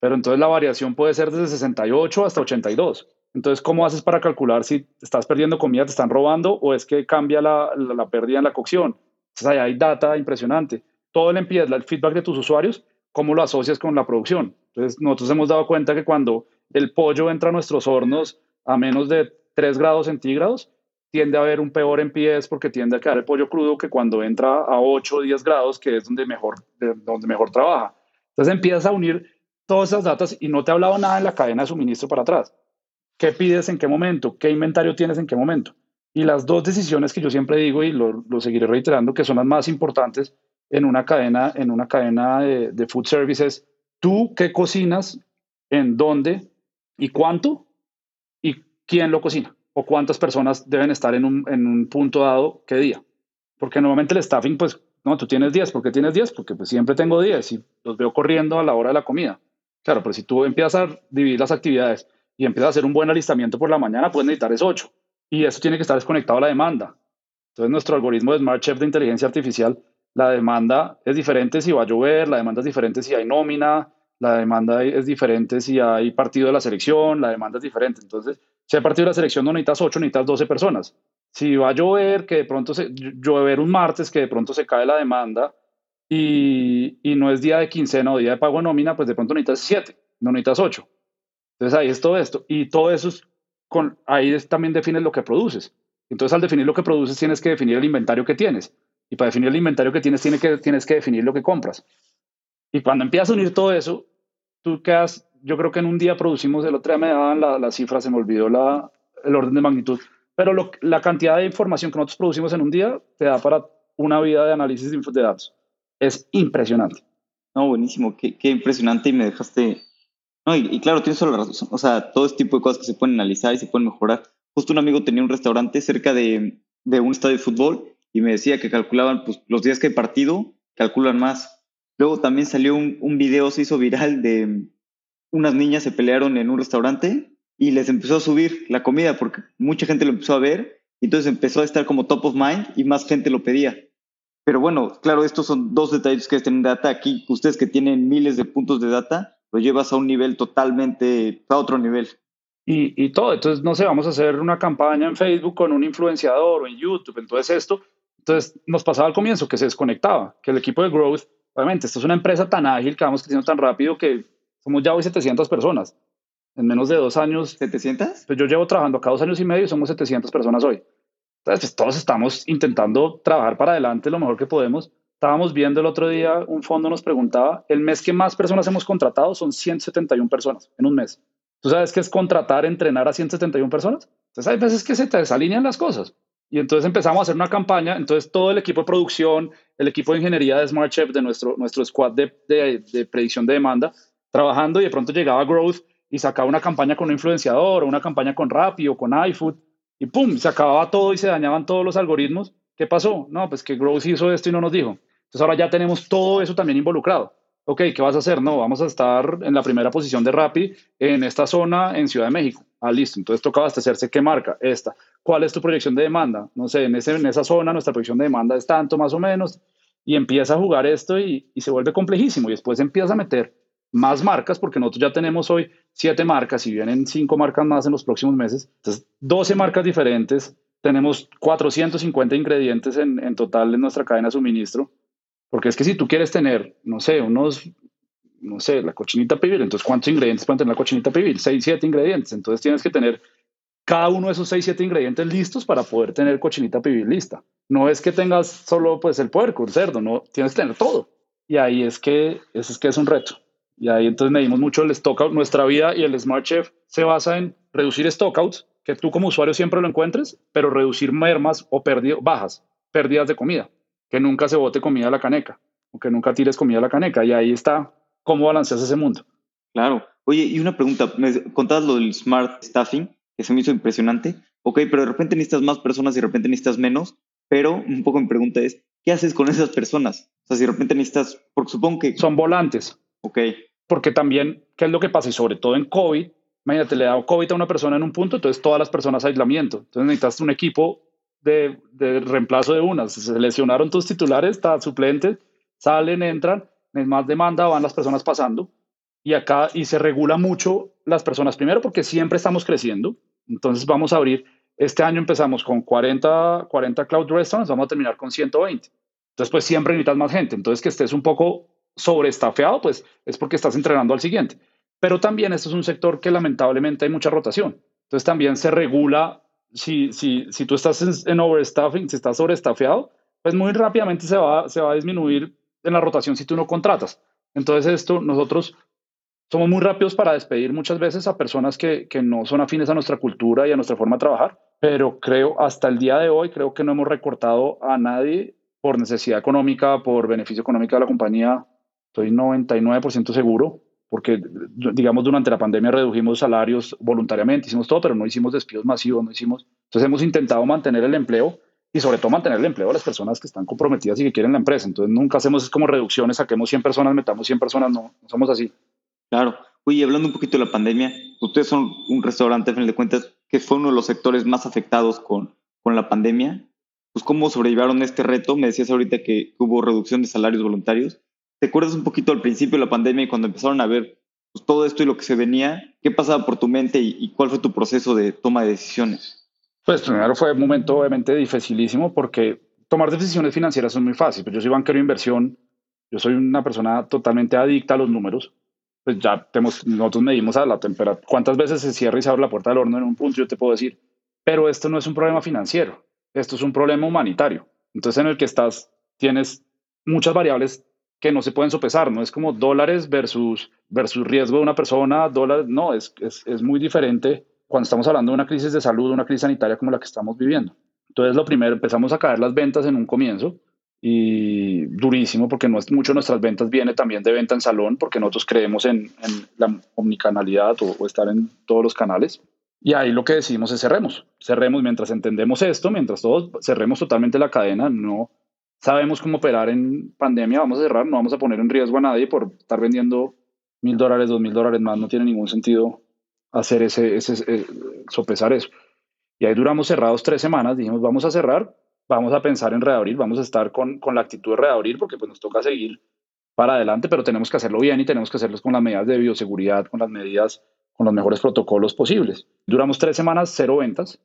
A: Pero entonces la variación puede ser desde 68 hasta 82. Entonces, ¿cómo haces para calcular si estás perdiendo comida, te están robando o es que cambia la, la, pérdida en la cocción? Entonces, ahí hay data impresionante. Todo el el feedback de tus usuarios, ¿cómo lo asocias con la producción? Entonces, nosotros hemos dado cuenta que cuando el pollo entra a nuestros hornos a menos de 3 grados centígrados, tiende a haber un peor NPS porque tiende a quedar el pollo crudo que cuando entra a 8 o 10 grados, que es donde mejor, donde mejor trabaja. Entonces empiezas a unir todas esas datas y no te ha hablado nada en la cadena de suministro para atrás. ¿Qué pides en qué momento? ¿Qué inventario tienes en qué momento? Y las dos decisiones que yo siempre digo y lo, lo seguiré reiterando, que son las más importantes en una cadena, en una cadena de, de food services, tú qué cocinas, en dónde y cuánto y quién lo cocina o cuántas personas deben estar en un, en un punto dado qué día. Porque normalmente el staffing, pues, no, tú tienes 10, ¿por qué tienes 10? Porque pues siempre tengo 10 y los veo corriendo a la hora de la comida. Claro, pero si tú empiezas a dividir las actividades y empiezas a hacer un buen alistamiento por la mañana, puedes necesitar es 8. Y eso tiene que estar desconectado a la demanda. Entonces, nuestro algoritmo de Smart Chef de inteligencia artificial, la demanda es diferente si va a llover, la demanda es diferente si hay nómina, la demanda es diferente si hay partido de la selección, la demanda es diferente. Entonces, si hay partido de la selección no necesitas 8, necesitas 12 personas. Si va a llover, que de pronto se, un martes, que de pronto se cae la demanda y, no es día de quincena o día de pago nómina, pues de pronto necesitas 7, no necesitas 8. Entonces ahí es todo esto. Y todo eso es con, ahí también defines lo que produces. Entonces al definir lo que produces tienes que definir el inventario que tienes. Y para definir el inventario que tienes, tienes que, tienes que definir lo que compras. Y cuando empiezas a unir todo eso, tú quedas yo creo que en un día producimos, el otro día me daban la, la cifra, se me olvidó la, el orden de magnitud, pero lo, la cantidad de información que nosotros producimos en un día te da para una vida de análisis de datos. Es impresionante.
C: No, buenísimo, qué, qué impresionante y me dejaste... No, y, claro, tienes toda la razón. O sea, todo este tipo de cosas que se pueden analizar y se pueden mejorar. Justo un amigo tenía un restaurante cerca de, de un estadio de fútbol y me decía que calculaban pues, los días que hay partido, calculan más. Luego también salió un, un video, se hizo viral de unas niñas se pelearon en un restaurante y les empezó a subir la comida porque mucha gente lo empezó a ver y entonces empezó a estar como top of mind y más gente lo pedía. Pero bueno, claro, estos son dos detalles que tener data. Aquí, ustedes que tienen miles de puntos de data, lo llevas a un nivel totalmente, a otro nivel.
A: Y, y, todo. Entonces, no sé, vamos a hacer una campaña en Facebook con un influenciador o en YouTube. Entonces, esto, entonces nos pasaba al comienzo que se desconectaba, que el equipo de Growth, obviamente, esto es una empresa tan ágil que vamos creciendo tan rápido que somos ya hoy 700 personas. En menos de dos años.
C: ¿700?
A: Pues yo llevo trabajando acá dos años y medio y somos 700 personas hoy. Entonces, pues, todos estamos intentando trabajar para adelante lo mejor que podemos. Estábamos viendo el otro día, un fondo nos preguntaba, el mes que más personas hemos contratado son 171 personas en un mes. ¿Tú sabes qué es contratar, entrenar a 171 personas? Entonces hay veces que se te desalinean las cosas. Y entonces empezamos a hacer una campaña, entonces todo el equipo de producción, el equipo de ingeniería de Smart Chef, de nuestro, nuestro squad de, de, de predicción de demanda, trabajando y de pronto llegaba Growth y sacaba una campaña con un influenciador o una campaña con Rappi o con iFood y pum, se acababa todo y se dañaban todos los algoritmos. ¿Qué pasó? No, pues que Growth hizo esto y no nos dijo. Entonces ahora ya tenemos todo eso también involucrado. Ok, ¿qué vas a hacer? No, vamos a estar en la primera posición de Rappi en esta zona en Ciudad de México. Ah, listo. Entonces toca abastecerse. ¿Qué marca? Esta. ¿Cuál es tu proyección de demanda? No sé, en, ese, en esa zona nuestra proyección de demanda es tanto más o menos. Y empieza a jugar esto y, y se vuelve complejísimo. Y después empieza a meter más marcas, porque nosotros ya tenemos hoy siete marcas y vienen cinco marcas más en los próximos meses. Entonces, 12 marcas diferentes. Tenemos 450 ingredientes en, en total en nuestra cadena de suministro. Porque es que si tú quieres tener, no sé, unos, no sé, la cochinita pibil, entonces ¿cuántos ingredientes pueden tener la cochinita pibil? 6, 7 ingredientes. Entonces tienes que tener cada uno de esos 6, 7 ingredientes listos para poder tener cochinita pibil lista. No es que tengas solo pues el puerco, el cerdo, no, tienes que tener todo. Y ahí es que, eso es que es un reto. Y ahí entonces medimos mucho el stockout. Nuestra vida y el Smart Chef se basa en reducir stockouts, que tú como usuario siempre lo encuentres, pero reducir mermas o pérdidas, bajas, pérdidas de comida. Que nunca se bote comida a la caneca, o que nunca tires comida a la caneca. Y ahí está cómo balanceas ese mundo.
C: Claro. Oye, y una pregunta, me contabas lo del Smart Staffing, que se me hizo impresionante. Ok, pero de repente necesitas más personas y de repente necesitas menos, pero un poco mi pregunta es, ¿qué haces con esas personas? O sea, si de repente necesitas, porque supongo que...
A: Son volantes.
C: Ok
A: porque también, ¿qué es lo que pasa? Y sobre todo en COVID, imagínate, le da COVID a una persona en un punto, entonces todas las personas aislamiento. Entonces necesitas un equipo de, de reemplazo de unas. Se lesionaron tus titulares, está suplentes, salen, entran, es más demanda, van las personas pasando. Y acá, y se regula mucho las personas, primero porque siempre estamos creciendo. Entonces vamos a abrir, este año empezamos con 40, 40 cloud restaurants, vamos a terminar con 120. Entonces, pues siempre necesitas más gente. Entonces, que estés un poco sobreestafeado, pues es porque estás entrenando al siguiente. Pero también esto es un sector que lamentablemente hay mucha rotación. Entonces también se regula, si, si, si tú estás en, overstaffing, si estás sobreestafeado, pues muy rápidamente se va, se va a disminuir en la rotación si tú no contratas. Entonces esto, nosotros somos muy rápidos para despedir muchas veces a personas que, que no son afines a nuestra cultura y a nuestra forma de trabajar, pero creo hasta el día de hoy, creo que no hemos recortado a nadie por necesidad económica, por beneficio económico de la compañía, estoy 99% seguro, porque digamos durante la pandemia redujimos salarios voluntariamente, hicimos todo, pero no hicimos despidos masivos, no hicimos. Entonces hemos intentado mantener el empleo y sobre todo mantener el empleo de las personas que están comprometidas y que quieren la empresa. Entonces nunca hacemos como reducciones, saquemos 100 personas, metamos 100 personas, no, no somos así.
C: Claro. Oye, hablando un poquito de la pandemia, ustedes son un restaurante, a fin de cuentas, que fue uno de los sectores más afectados con, con la pandemia. Pues, ¿cómo sobrellevaron este reto? Me decías ahorita que hubo reducción de salarios voluntarios. ¿Te acuerdas un poquito al principio de la pandemia y cuando empezaron a ver pues, todo esto y lo que se venía? ¿Qué pasaba por tu mente y, cuál fue tu proceso de toma de decisiones?
A: Pues primero fue un momento obviamente dificilísimo porque tomar decisiones financieras es muy fácil. Pues yo soy banquero de inversión, yo soy una persona totalmente adicta a los números. Pues ya tenemos, nosotros medimos a la temperatura, cuántas veces se cierra y se abre la puerta del horno en un punto, yo te puedo decir. Pero esto no es un problema financiero, esto es un problema humanitario. Entonces en el que estás, tienes muchas variables que no se pueden sopesar, no es como dólares versus, versus riesgo de una persona, dólares, no, es, es, es muy diferente cuando estamos hablando de una crisis de salud, una crisis sanitaria como la que estamos viviendo. Entonces, lo primero, empezamos a caer las ventas en un comienzo y durísimo porque no es mucho nuestras ventas viene también de venta en salón porque nosotros creemos en, la omnicanalidad o, o, estar en todos los canales y ahí lo que decimos es cerremos cerremos mientras entendemos esto mientras todos cerremos totalmente la cadena no sabemos cómo operar en pandemia, vamos a cerrar, no vamos a poner en riesgo a nadie por estar vendiendo mil dólares, dos mil dólares más, no tiene ningún sentido hacer ese, ese, eh, sopesar eso. Y ahí duramos cerrados tres semanas, dijimos, vamos a cerrar, vamos a pensar en reabrir, vamos a estar con, con la actitud de reabrir porque pues nos toca seguir para adelante, pero tenemos que hacerlo bien y tenemos que hacerlo con las medidas de bioseguridad, con las medidas, con los mejores protocolos posibles. Duramos tres semanas, cero ventas,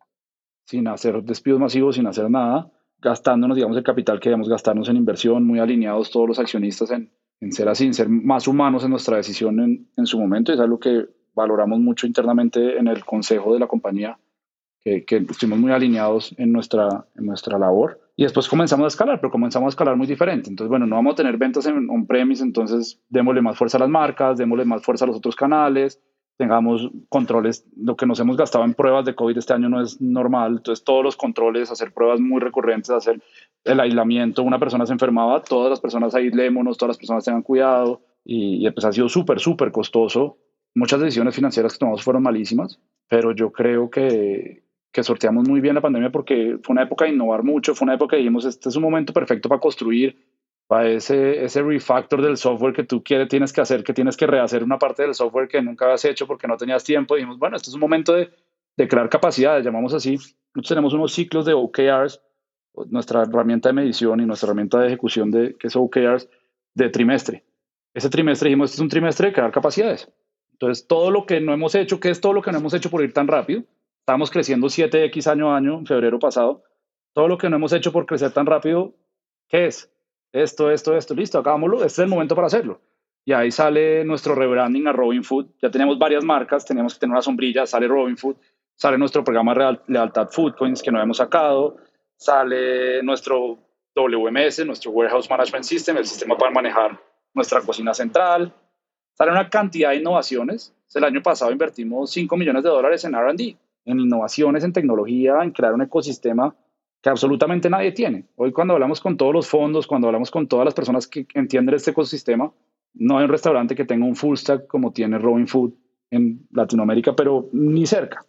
A: sin hacer despidos masivos, sin hacer nada, gastándonos, digamos, el capital que debemos gastarnos en inversión, muy alineados todos los accionistas en, en ser así, en ser más humanos en nuestra decisión en, en su momento. Y es algo que valoramos mucho internamente en el consejo de la compañía, que, que estuvimos muy alineados en nuestra, en nuestra labor. Y después comenzamos a escalar, pero comenzamos a escalar muy diferente. Entonces, bueno, no vamos a tener ventas en on-premise, entonces démosle más fuerza a las marcas, démosle más fuerza a los otros canales, tengamos controles. Lo que nos hemos gastado en pruebas de COVID este año no es normal. Entonces, todos los controles, hacer pruebas muy recurrentes, hacer el aislamiento. Una persona se enfermaba, todas las personas aislémonos, todas las personas tengan cuidado. Y, y pues ha sido súper, súper costoso. Muchas decisiones financieras que tomamos fueron malísimas, pero yo creo que, que sorteamos muy bien la pandemia porque fue una época de innovar mucho, fue una época que dijimos, este es un momento perfecto para construir, para ese, ese refactor del software que tú quieres, tienes que hacer, que tienes que rehacer una parte del software que nunca habías hecho porque no tenías tiempo. dijimos, bueno, este es un momento de, de crear capacidades, llamamos así. Nosotros tenemos unos ciclos de OKRs, nuestra herramienta de medición y nuestra herramienta de ejecución de que es OKRs de trimestre. Ese trimestre dijimos, este es un trimestre de crear capacidades. Entonces, todo lo que no hemos hecho, ¿qué es todo lo que no hemos hecho por ir tan rápido? Estamos creciendo 7X año a año, en febrero pasado. Todo lo que no hemos hecho por crecer tan rápido, ¿qué es? Esto, esto, esto, listo, hagámoslo. Este es el momento para hacerlo. Y ahí sale nuestro rebranding a Robin Food. Ya tenemos varias marcas, teníamos que tener una sombrilla, sale Robin Food, sale nuestro programa lealtad Food Coins que no hemos sacado, sale nuestro WMS, nuestro Warehouse Management System, el sistema para manejar nuestra cocina central. Sale una cantidad de innovaciones. El año pasado invertimos 5 millones de dólares en RD en innovaciones, en tecnología, en crear un ecosistema que absolutamente nadie tiene. Hoy cuando hablamos con todos los fondos, cuando hablamos con todas las personas que entienden este ecosistema, no hay un restaurante que tenga un full stack como tiene Robin Food en Latinoamérica, pero ni cerca.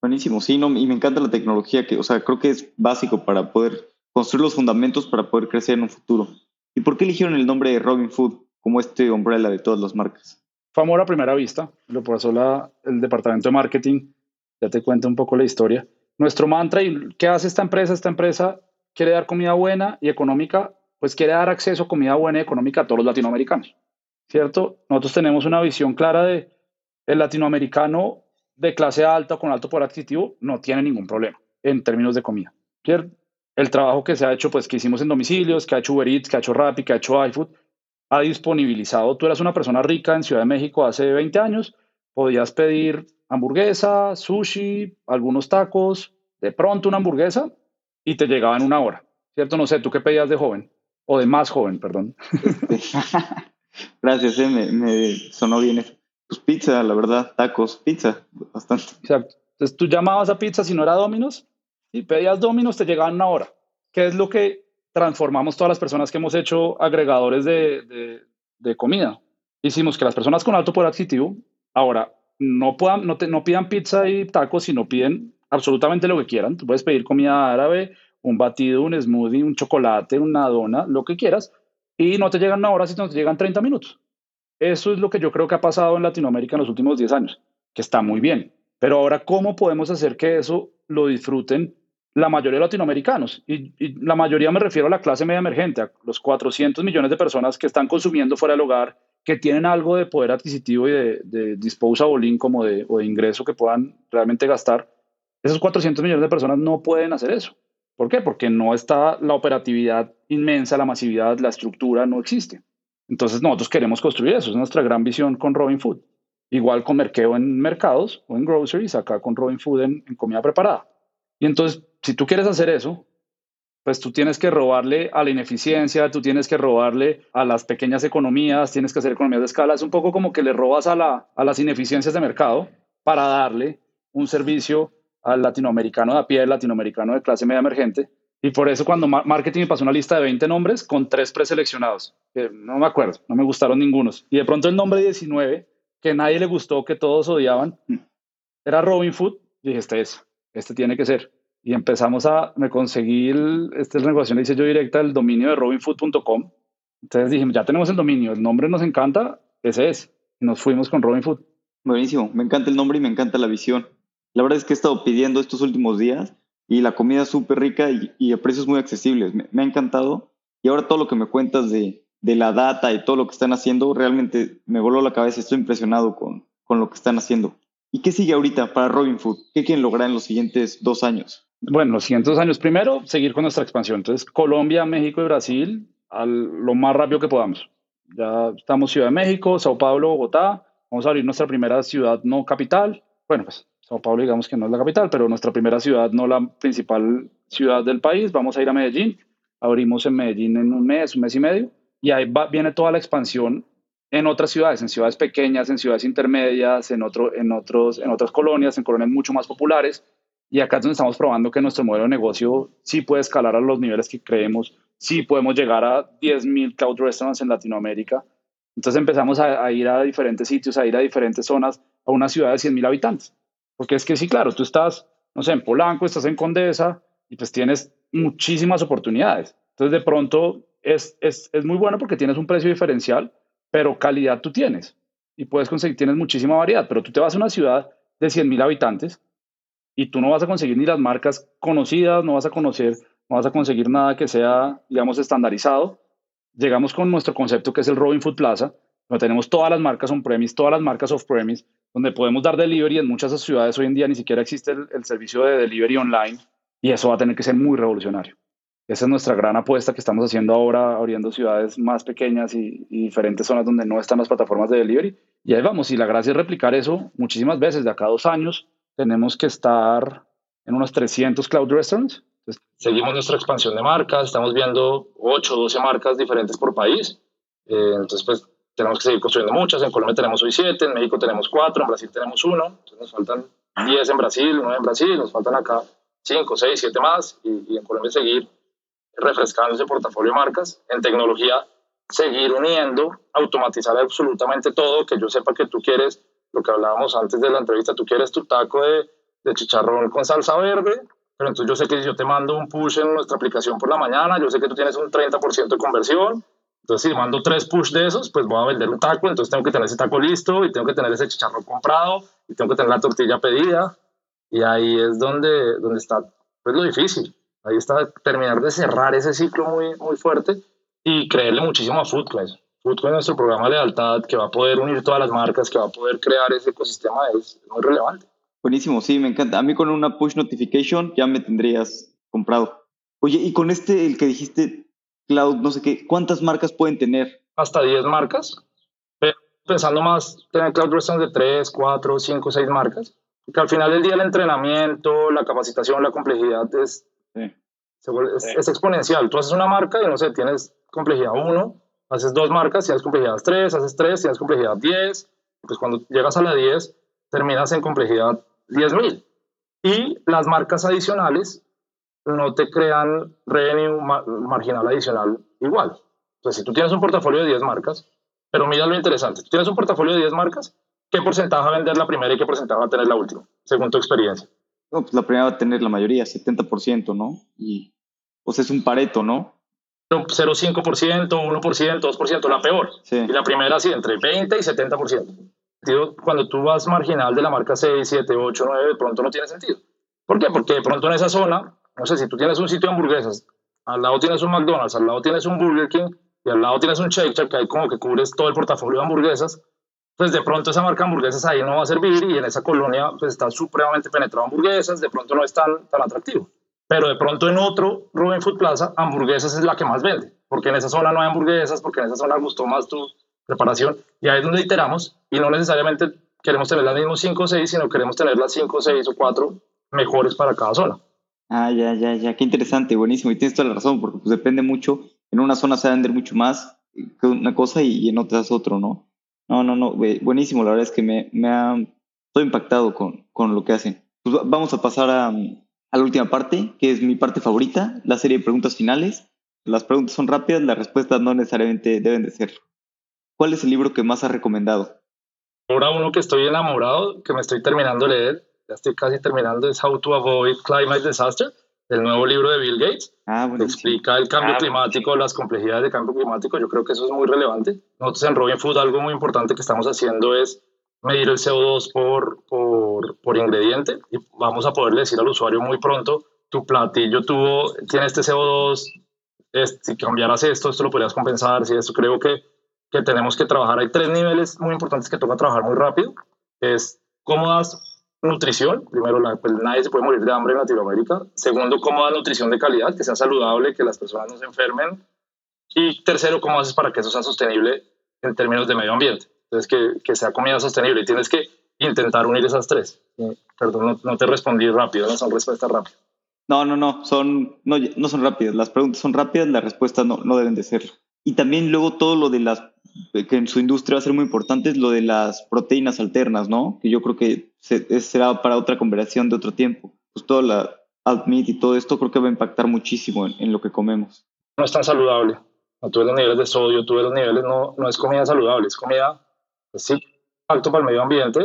C: Buenísimo, sí, no, y me encanta la tecnología, que, o sea, creo que es básico para poder construir los fundamentos para poder crecer en un futuro. ¿Y por qué eligieron el nombre de Robin Food como este umbrella de todas las marcas?
A: Fue amor a primera vista, lo pasó la, el departamento de marketing ya te cuento un poco la historia. Nuestro mantra y qué hace esta empresa, esta empresa quiere dar comida buena y económica, pues quiere dar acceso a comida buena y económica a todos los latinoamericanos, ¿cierto? Nosotros tenemos una visión clara de el latinoamericano de clase alta con alto poder adquisitivo no tiene ningún problema en términos de comida. El trabajo que se ha hecho, pues que hicimos en domicilios, que ha hecho Uber Eats, que ha hecho Rappi, que ha hecho iFood, ha disponibilizado. Tú eras una persona rica en Ciudad de México hace 20 años, podías pedir hamburguesa, sushi, algunos tacos, de pronto una hamburguesa y te llegaba en una hora, ¿cierto? No sé, ¿tú qué pedías de joven? O de más joven, perdón.
C: Gracias, eh, me, sonó bien. Pues pizza, la verdad, tacos, pizza, bastante.
A: Exacto. Entonces tú llamabas a pizza si no era Dominos y pedías Dominos, te llegaban una hora. ¿Qué es lo que transformamos todas las personas que hemos hecho agregadores de, de, de comida? Hicimos que las personas con alto poder adquisitivo ahora no, puedan, no, no pidan pizza y tacos, sino piden absolutamente lo que quieran. Tú puedes pedir comida árabe, un batido, un smoothie, un chocolate, una dona, lo que quieras, y no te llegan una hora, sino te llegan 30 minutos. Eso es lo que yo creo que ha pasado en Latinoamérica en los últimos 10 años, que está muy bien. Pero ahora, ¿cómo podemos hacer que eso lo disfruten la mayoría de latinoamericanos? Y, y la mayoría me refiero a la clase media emergente, a los 400 millones de personas que están consumiendo fuera del hogar que tienen algo de poder adquisitivo y de, de disposable income de, o de ingreso que puedan realmente gastar, esos 400 millones de personas no pueden hacer eso. ¿Por qué? Porque no está la operatividad inmensa, la masividad, la estructura no existe. Entonces nosotros queremos construir eso, es nuestra gran visión con Robin Food. Igual con Merkeo en mercados o en groceries, acá con Robin Food en comida preparada. Y entonces, si tú quieres hacer eso, pues tú tienes que robarle a la ineficiencia, tú tienes que robarle a las pequeñas economías, tienes que hacer economías de escala. Es un poco como que le robas a, la, a las ineficiencias de mercado para darle un servicio al latinoamericano de a pie, al latinoamericano de clase media emergente. Y por eso cuando marketing me pasó una lista de 20 nombres con tres preseleccionados, que no me acuerdo, no me gustaron ningunos. Y de pronto el nombre 19, que nadie le gustó, que todos odiaban, era Robin Food. Y dije, este es, este tiene que ser y empezamos a, me conseguí el, esta negociación, le hice yo directa el dominio de robinfood.com. Entonces dijimos, ya tenemos el dominio, el nombre nos encanta, ese es. Y nos fuimos con Robinfood.
C: Buenísimo, me encanta el nombre y me encanta la visión. La verdad es que he estado pidiendo estos últimos días y la comida es súper rica y, a precios muy accesibles. Me, ha encantado. Y ahora todo lo que me cuentas de, de, la data y todo lo que están haciendo, realmente me voló la cabeza. Estoy impresionado con, con lo que están haciendo. ¿Y qué sigue ahorita para Robin Food? ¿Qué quieren lograr en los siguientes dos años?
A: Bueno, los siguientes años, primero, seguir con nuestra expansión. Entonces, Colombia, México y Brasil, al, lo más rápido que podamos. Ya estamos Ciudad de México, Sao Paulo, Bogotá. Vamos a abrir nuestra primera ciudad no capital. Bueno, pues Sao Paulo digamos que no es la capital, pero nuestra primera ciudad, no la principal ciudad del país. Vamos a ir a Medellín. Abrimos en Medellín en un mes, un mes y medio. Y ahí viene toda la expansión en otras ciudades, en ciudades pequeñas, en ciudades intermedias, en, otro, en, otros, en otras colonias, en colonias mucho más populares. Y acá es donde estamos probando que nuestro modelo de negocio sí puede escalar a los niveles que creemos, sí podemos llegar a 10.000 cloud restaurants en Latinoamérica. Entonces empezamos a, ir a diferentes sitios, a ir a diferentes zonas, a una ciudad de 100.000 habitantes. Porque es que sí, claro, tú estás, no sé, en Polanco, estás en Condesa y pues tienes muchísimas oportunidades. Entonces de pronto es, es, es muy bueno porque tienes un precio diferencial, pero calidad tú tienes y puedes conseguir, tienes muchísima variedad, pero tú te vas a una ciudad de 100 mil habitantes y tú no vas a conseguir ni las marcas conocidas, no vas a conocer, no vas a conseguir nada que sea, digamos, estandarizado. Llegamos con nuestro concepto que es el Robin Food Plaza, donde tenemos todas las marcas on-premise, todas las marcas off-premise, donde podemos dar delivery. En muchas ciudades hoy en día ni siquiera existe el, servicio de delivery online y eso va a tener que ser muy revolucionario. Esa es nuestra gran apuesta que estamos haciendo ahora, abriendo ciudades más pequeñas y, diferentes zonas donde no están las plataformas de delivery. Y ahí vamos, y la gracia es replicar eso muchísimas veces. De acá a dos años tenemos que estar en unos 300 cloud restaurants. seguimos nuestra expansión de marcas, estamos viendo 8 o 12 marcas diferentes por país. Eh, entonces, pues tenemos que seguir construyendo muchas. En Colombia tenemos hoy 7, en México tenemos 4, en Brasil tenemos 1. Entonces nos faltan 10 en Brasil, 9 en Brasil, nos faltan acá 5, 6, 7 más. Y, y en Colombia seguir refrescando ese portafolio de marcas. En tecnología, seguir uniendo, automatizar absolutamente todo, que yo sepa que tú quieres, lo que hablábamos antes de la entrevista, tú quieres tu taco de, de chicharrón con salsa verde, pero entonces yo sé que si yo te mando un push en nuestra aplicación por la mañana, yo sé que tú tienes un 30% de conversión, entonces si mando tres push de esos, pues voy a vender un taco, entonces tengo que tener ese taco listo y tengo que tener ese chicharrón comprado y tengo que tener la tortilla pedida y ahí es donde, donde está pues, lo difícil. Ahí está terminar de cerrar ese ciclo muy, muy fuerte y creerle muchísimo a Foodquest. Foodquest es nuestro programa de lealtad que va a poder unir todas las marcas, que va a poder crear ese ecosistema, es muy relevante.
C: Buenísimo, sí, me encanta. A mí con una push notification ya me tendrías comprado. Oye, y con este, el que dijiste, Cloud, no sé qué, ¿cuántas marcas pueden tener?
A: Hasta 10 marcas. Pero pensando más, tener Cloud Restaurants de 3, 4, 5, 6 marcas. Porque al final del día el entrenamiento, la capacitación, la complejidad es es, exponencial. Tú haces una marca y no sé, tienes complejidad 1, haces dos marcas, tienes complejidad 3, haces 3, tienes complejidad 10. Pues cuando llegas a la 10, terminas en complejidad 10.000. Y las marcas adicionales no te crean revenue marginal adicional igual. Entonces, si tú tienes un portafolio de 10 marcas, pero mira lo interesante, tú tienes un portafolio de 10 marcas, ¿qué porcentaje va a vender la primera y qué porcentaje va a tener la última, según tu experiencia?
C: No, pues la primera va a tener la mayoría, 70%, ¿no? Y pues es un pareto, ¿no?
A: 0,5%, 1%, 2%, la peor. Y la primera sí, entre 20 y 70%. Cuando tú vas marginal de la marca 6, 7, 8, 9, de pronto no tiene sentido. ¿Por qué? Porque de pronto en esa zona, no sé, si tú tienes un sitio de hamburguesas, al lado tienes un McDonald's, al lado tienes un Burger King y al lado tienes un Shake Shack, que hay como que cubres todo el portafolio de hamburguesas, pues de pronto esa marca de hamburguesas ahí no va a servir y en esa colonia pues está supremamente penetrado hamburguesas, de pronto no es tan, tan atractivo. Pero de pronto en otro Robin Food Plaza, hamburguesas es la que más vende, porque en esa zona no hay hamburguesas, porque en esa zona gustó más tu preparación y ahí es donde iteramos y no necesariamente queremos tener las mismas 5 o 6, sino queremos tener las 5, 6 o 4 mejores para cada zona.
C: Ah, ya, ya, ya, qué interesante, buenísimo. Y tienes toda la razón, porque pues depende mucho. En una zona se va a vender mucho más que una cosa y en otras otro, ¿no? No, no, no, buenísimo. La verdad es que me, me ha, estoy impactado con, con lo que hacen. Pues vamos a pasar a, a la última parte, que es mi parte favorita, la serie de preguntas finales. Las preguntas son rápidas, las respuestas no necesariamente deben de ser. ¿Cuál es el libro que más has recomendado?
A: Ahora uno que estoy enamorado, que me estoy terminando de leer, ya estoy casi terminando, es How to Avoid Climate Disaster el nuevo libro de Bill Gates,
C: ah,
A: que explica el cambio ah, climático, las complejidades del cambio climático. Yo creo que eso es muy relevante. Nosotros en Robin Food algo muy importante que estamos haciendo es medir el CO2 por, por, por ingrediente y vamos a poderle decir al usuario muy pronto, tu platillo tuvo, tiene este CO2, si cambiaras esto, esto lo podrías compensar, si esto creo que, que tenemos que trabajar. Hay tres niveles muy importantes que toca trabajar muy rápido. Es cómo das nutrición. Primero, la, pues nadie se puede morir de hambre en Latinoamérica. Segundo, cómo das nutrición de calidad, que sea saludable, que las personas no se enfermen. Y tercero, cómo haces para que eso sea sostenible en términos de medio ambiente. Entonces, que, que sea comida sostenible. Y tienes que intentar unir esas tres. Perdón, no, no te respondí rápido, no son respuestas rápidas.
C: No, no, no, son, no, no son rápidas. Las preguntas son rápidas, las respuestas no, no deben de ser. Y también luego todo lo de las, que en su industria va a ser muy importante, es lo de las proteínas alternas, ¿no? Que yo creo que será para otra conversación de otro tiempo. Pues toda la meat y todo esto creo que va a impactar muchísimo en, lo que comemos.
A: No es tan saludable. No, tú ves los niveles de sodio, tú ves los niveles, no, no es comida saludable, es comida, sí, alto para el medio ambiente,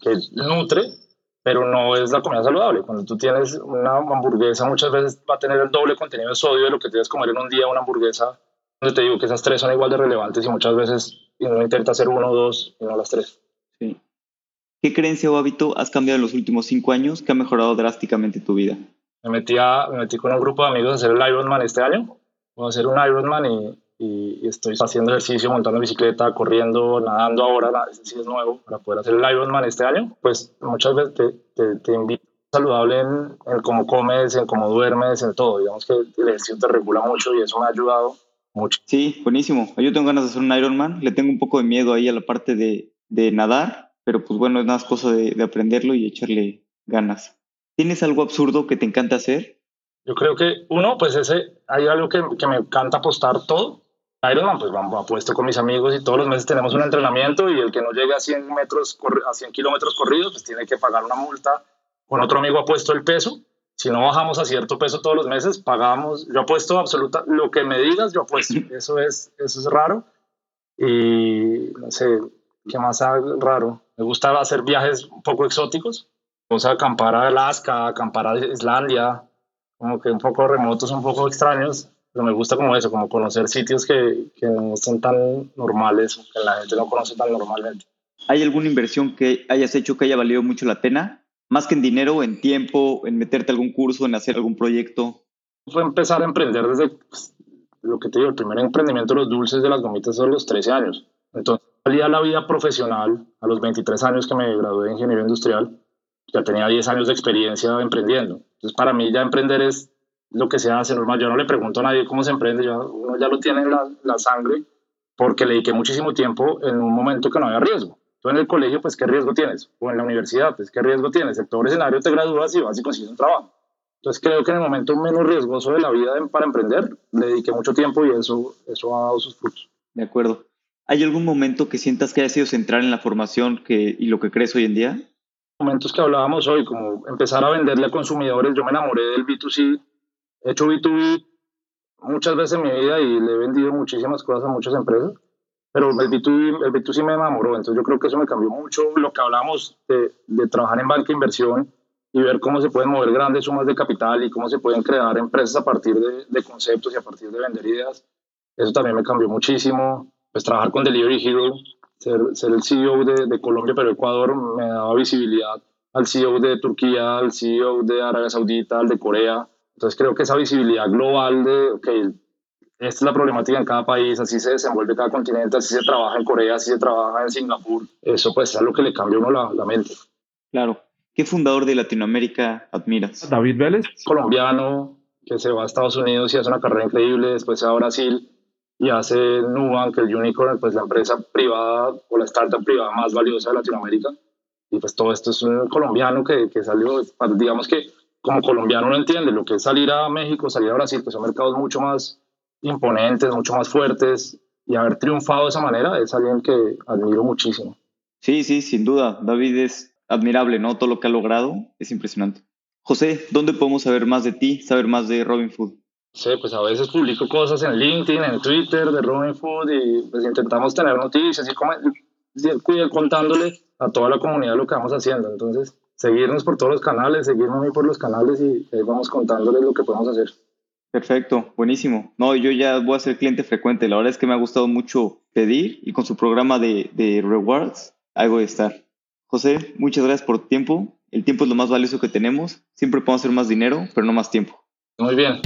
A: que nutre, pero no es la comida saludable. Cuando tú tienes una hamburguesa, muchas veces va a tener el doble contenido de sodio de lo que tienes que comer en un día una hamburguesa. Donde te digo que esas tres son igual de relevantes y muchas veces uno intenta hacer uno o dos y no las tres. Sí.
C: ¿Qué creencia o hábito has cambiado en los últimos cinco años que ha mejorado drásticamente tu vida?
A: Me metí, me metí con un grupo de amigos a hacer el Ironman este año. Voy a hacer un Ironman y y, estoy haciendo ejercicio, montando bicicleta, corriendo, nadando ahora, sí es nuevo, para poder hacer el Ironman este año, pues muchas veces te, te, invito saludable en, en, cómo comes, en cómo duermes, en todo. Digamos que el ejercicio te regula mucho y eso me ha ayudado mucho.
C: Sí, buenísimo. Yo tengo ganas de hacer un Ironman. Le tengo un poco de miedo ahí a la parte de, de nadar, pero pues bueno, es más cosa de, de, aprenderlo y echarle ganas. ¿Tienes algo absurdo que te encanta hacer?
A: Yo creo que uno, pues ese, hay algo que, que me encanta apostar todo. Ironman, pues vamos apuesto con mis amigos y todos los meses tenemos un entrenamiento y el que no llegue a 100 metros, a 100 kilómetros corridos, pues tiene que pagar una multa. Con otro amigo apuesto el peso. Si no bajamos a cierto peso todos los meses, pagamos. Yo apuesto absoluta, lo que me digas, yo apuesto. Eso es, eso es raro. Y no sé, ¿qué más raro? Me gusta hacer viajes un poco exóticos. O sea, acampar a Alaska, acampar a Islandia, como que un poco remotos, un poco extraños pero me gusta como eso, como conocer sitios que, que no son tan normales, que la gente no conoce tan normalmente.
C: ¿Hay alguna inversión que hayas hecho que haya valido mucho la pena? Más que en dinero, en tiempo, en meterte algún curso, en hacer algún proyecto.
A: Fue empezar a emprender desde pues, lo que te digo, el primer emprendimiento de los dulces de las gomitas a los 13 años. Entonces, salí a la vida profesional a los 23 años que me gradué de ingeniería industrial. Ya tenía 10 años de experiencia emprendiendo. Entonces, para mí ya emprender es lo que se hace normal. Yo no le pregunto a nadie cómo se emprende, yo, uno ya lo tiene en la, la, sangre porque le dediqué muchísimo tiempo en un momento que no había riesgo. Tú en el colegio, pues, ¿qué riesgo tienes? O en la universidad, pues, ¿qué riesgo tienes? El peor escenario te gradúas y vas y consigues un trabajo. Entonces, creo que en el momento menos riesgoso de la vida para emprender, le dediqué mucho tiempo y eso, eso ha dado sus frutos.
C: De acuerdo. ¿Hay algún momento que sientas que haya sido central en la formación que, y lo que crees hoy en día?
A: Momentos que hablábamos hoy, como empezar a venderle a consumidores. Yo me enamoré del B2C He hecho B2B muchas veces en mi vida y le he vendido muchísimas cosas a muchas empresas, pero el B2B, el B2C me enamoró, entonces yo creo que eso me cambió mucho lo que hablamos de, de trabajar en banca inversión y ver cómo se pueden mover grandes sumas de capital y cómo se pueden crear empresas a partir de, de conceptos y a partir de vender ideas. Eso también me cambió muchísimo. Pues trabajar con Delivery Hero, ser, ser el CEO de, de Colombia, pero Ecuador me daba visibilidad al CEO de Turquía, al CEO de Arabia Saudita, al de Corea. Entonces creo que esa visibilidad global de, ok, esta es la problemática en cada país, así se desenvuelve cada continente, así se trabaja en Corea, así se trabaja en Singapur, eso pues es algo que le cambia a uno la, la mente.
C: Claro. ¿Qué fundador de Latinoamérica admiras?
D: David Vélez.
A: Colombiano, que se va a Estados Unidos y hace una carrera increíble, después se va a Brasil y hace Nubank, el Unicorn, pues la empresa privada o la startup privada más valiosa de Latinoamérica. Y pues todo esto es un colombiano que, que salió, digamos que como colombiano no entiende lo que es salir a México, salir a Brasil, que son mercados mucho más imponentes, mucho más fuertes, y haber triunfado de esa manera es alguien que admiro muchísimo.
C: Sí, sí, sin duda. David es admirable, ¿no? Todo lo que ha logrado es impresionante. José, ¿dónde podemos saber más de ti, saber más de Robin Food?
A: Sí, pues a veces publico cosas en LinkedIn, en Twitter de Robin Food y pues intentamos tener noticias y como, contándole a toda la comunidad lo que vamos haciendo. Entonces, seguirnos por todos los canales, seguirnos a mí por los canales y vamos contándoles lo que podemos hacer.
C: Perfecto, buenísimo. No, yo ya voy a ser cliente frecuente. La verdad es que me ha gustado mucho pedir y con su programa de, de rewards algo de estar. José, muchas gracias por tu tiempo. El tiempo es lo más valioso que tenemos. Siempre podemos hacer más dinero, pero no más tiempo.
E: Muy bien.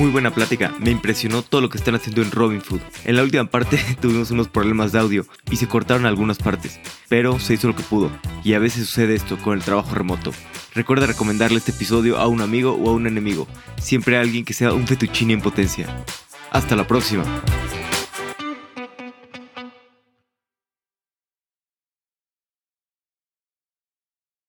B: Muy buena plática, me impresionó todo lo que están haciendo en Robin Food. En la última parte tuvimos unos problemas de audio y se cortaron algunas partes, pero se hizo lo que pudo. Y a veces sucede esto con el trabajo remoto. Recuerda recomendarle este episodio a un amigo o a un enemigo, siempre a alguien que sea un fettuccine en potencia. Hasta la próxima.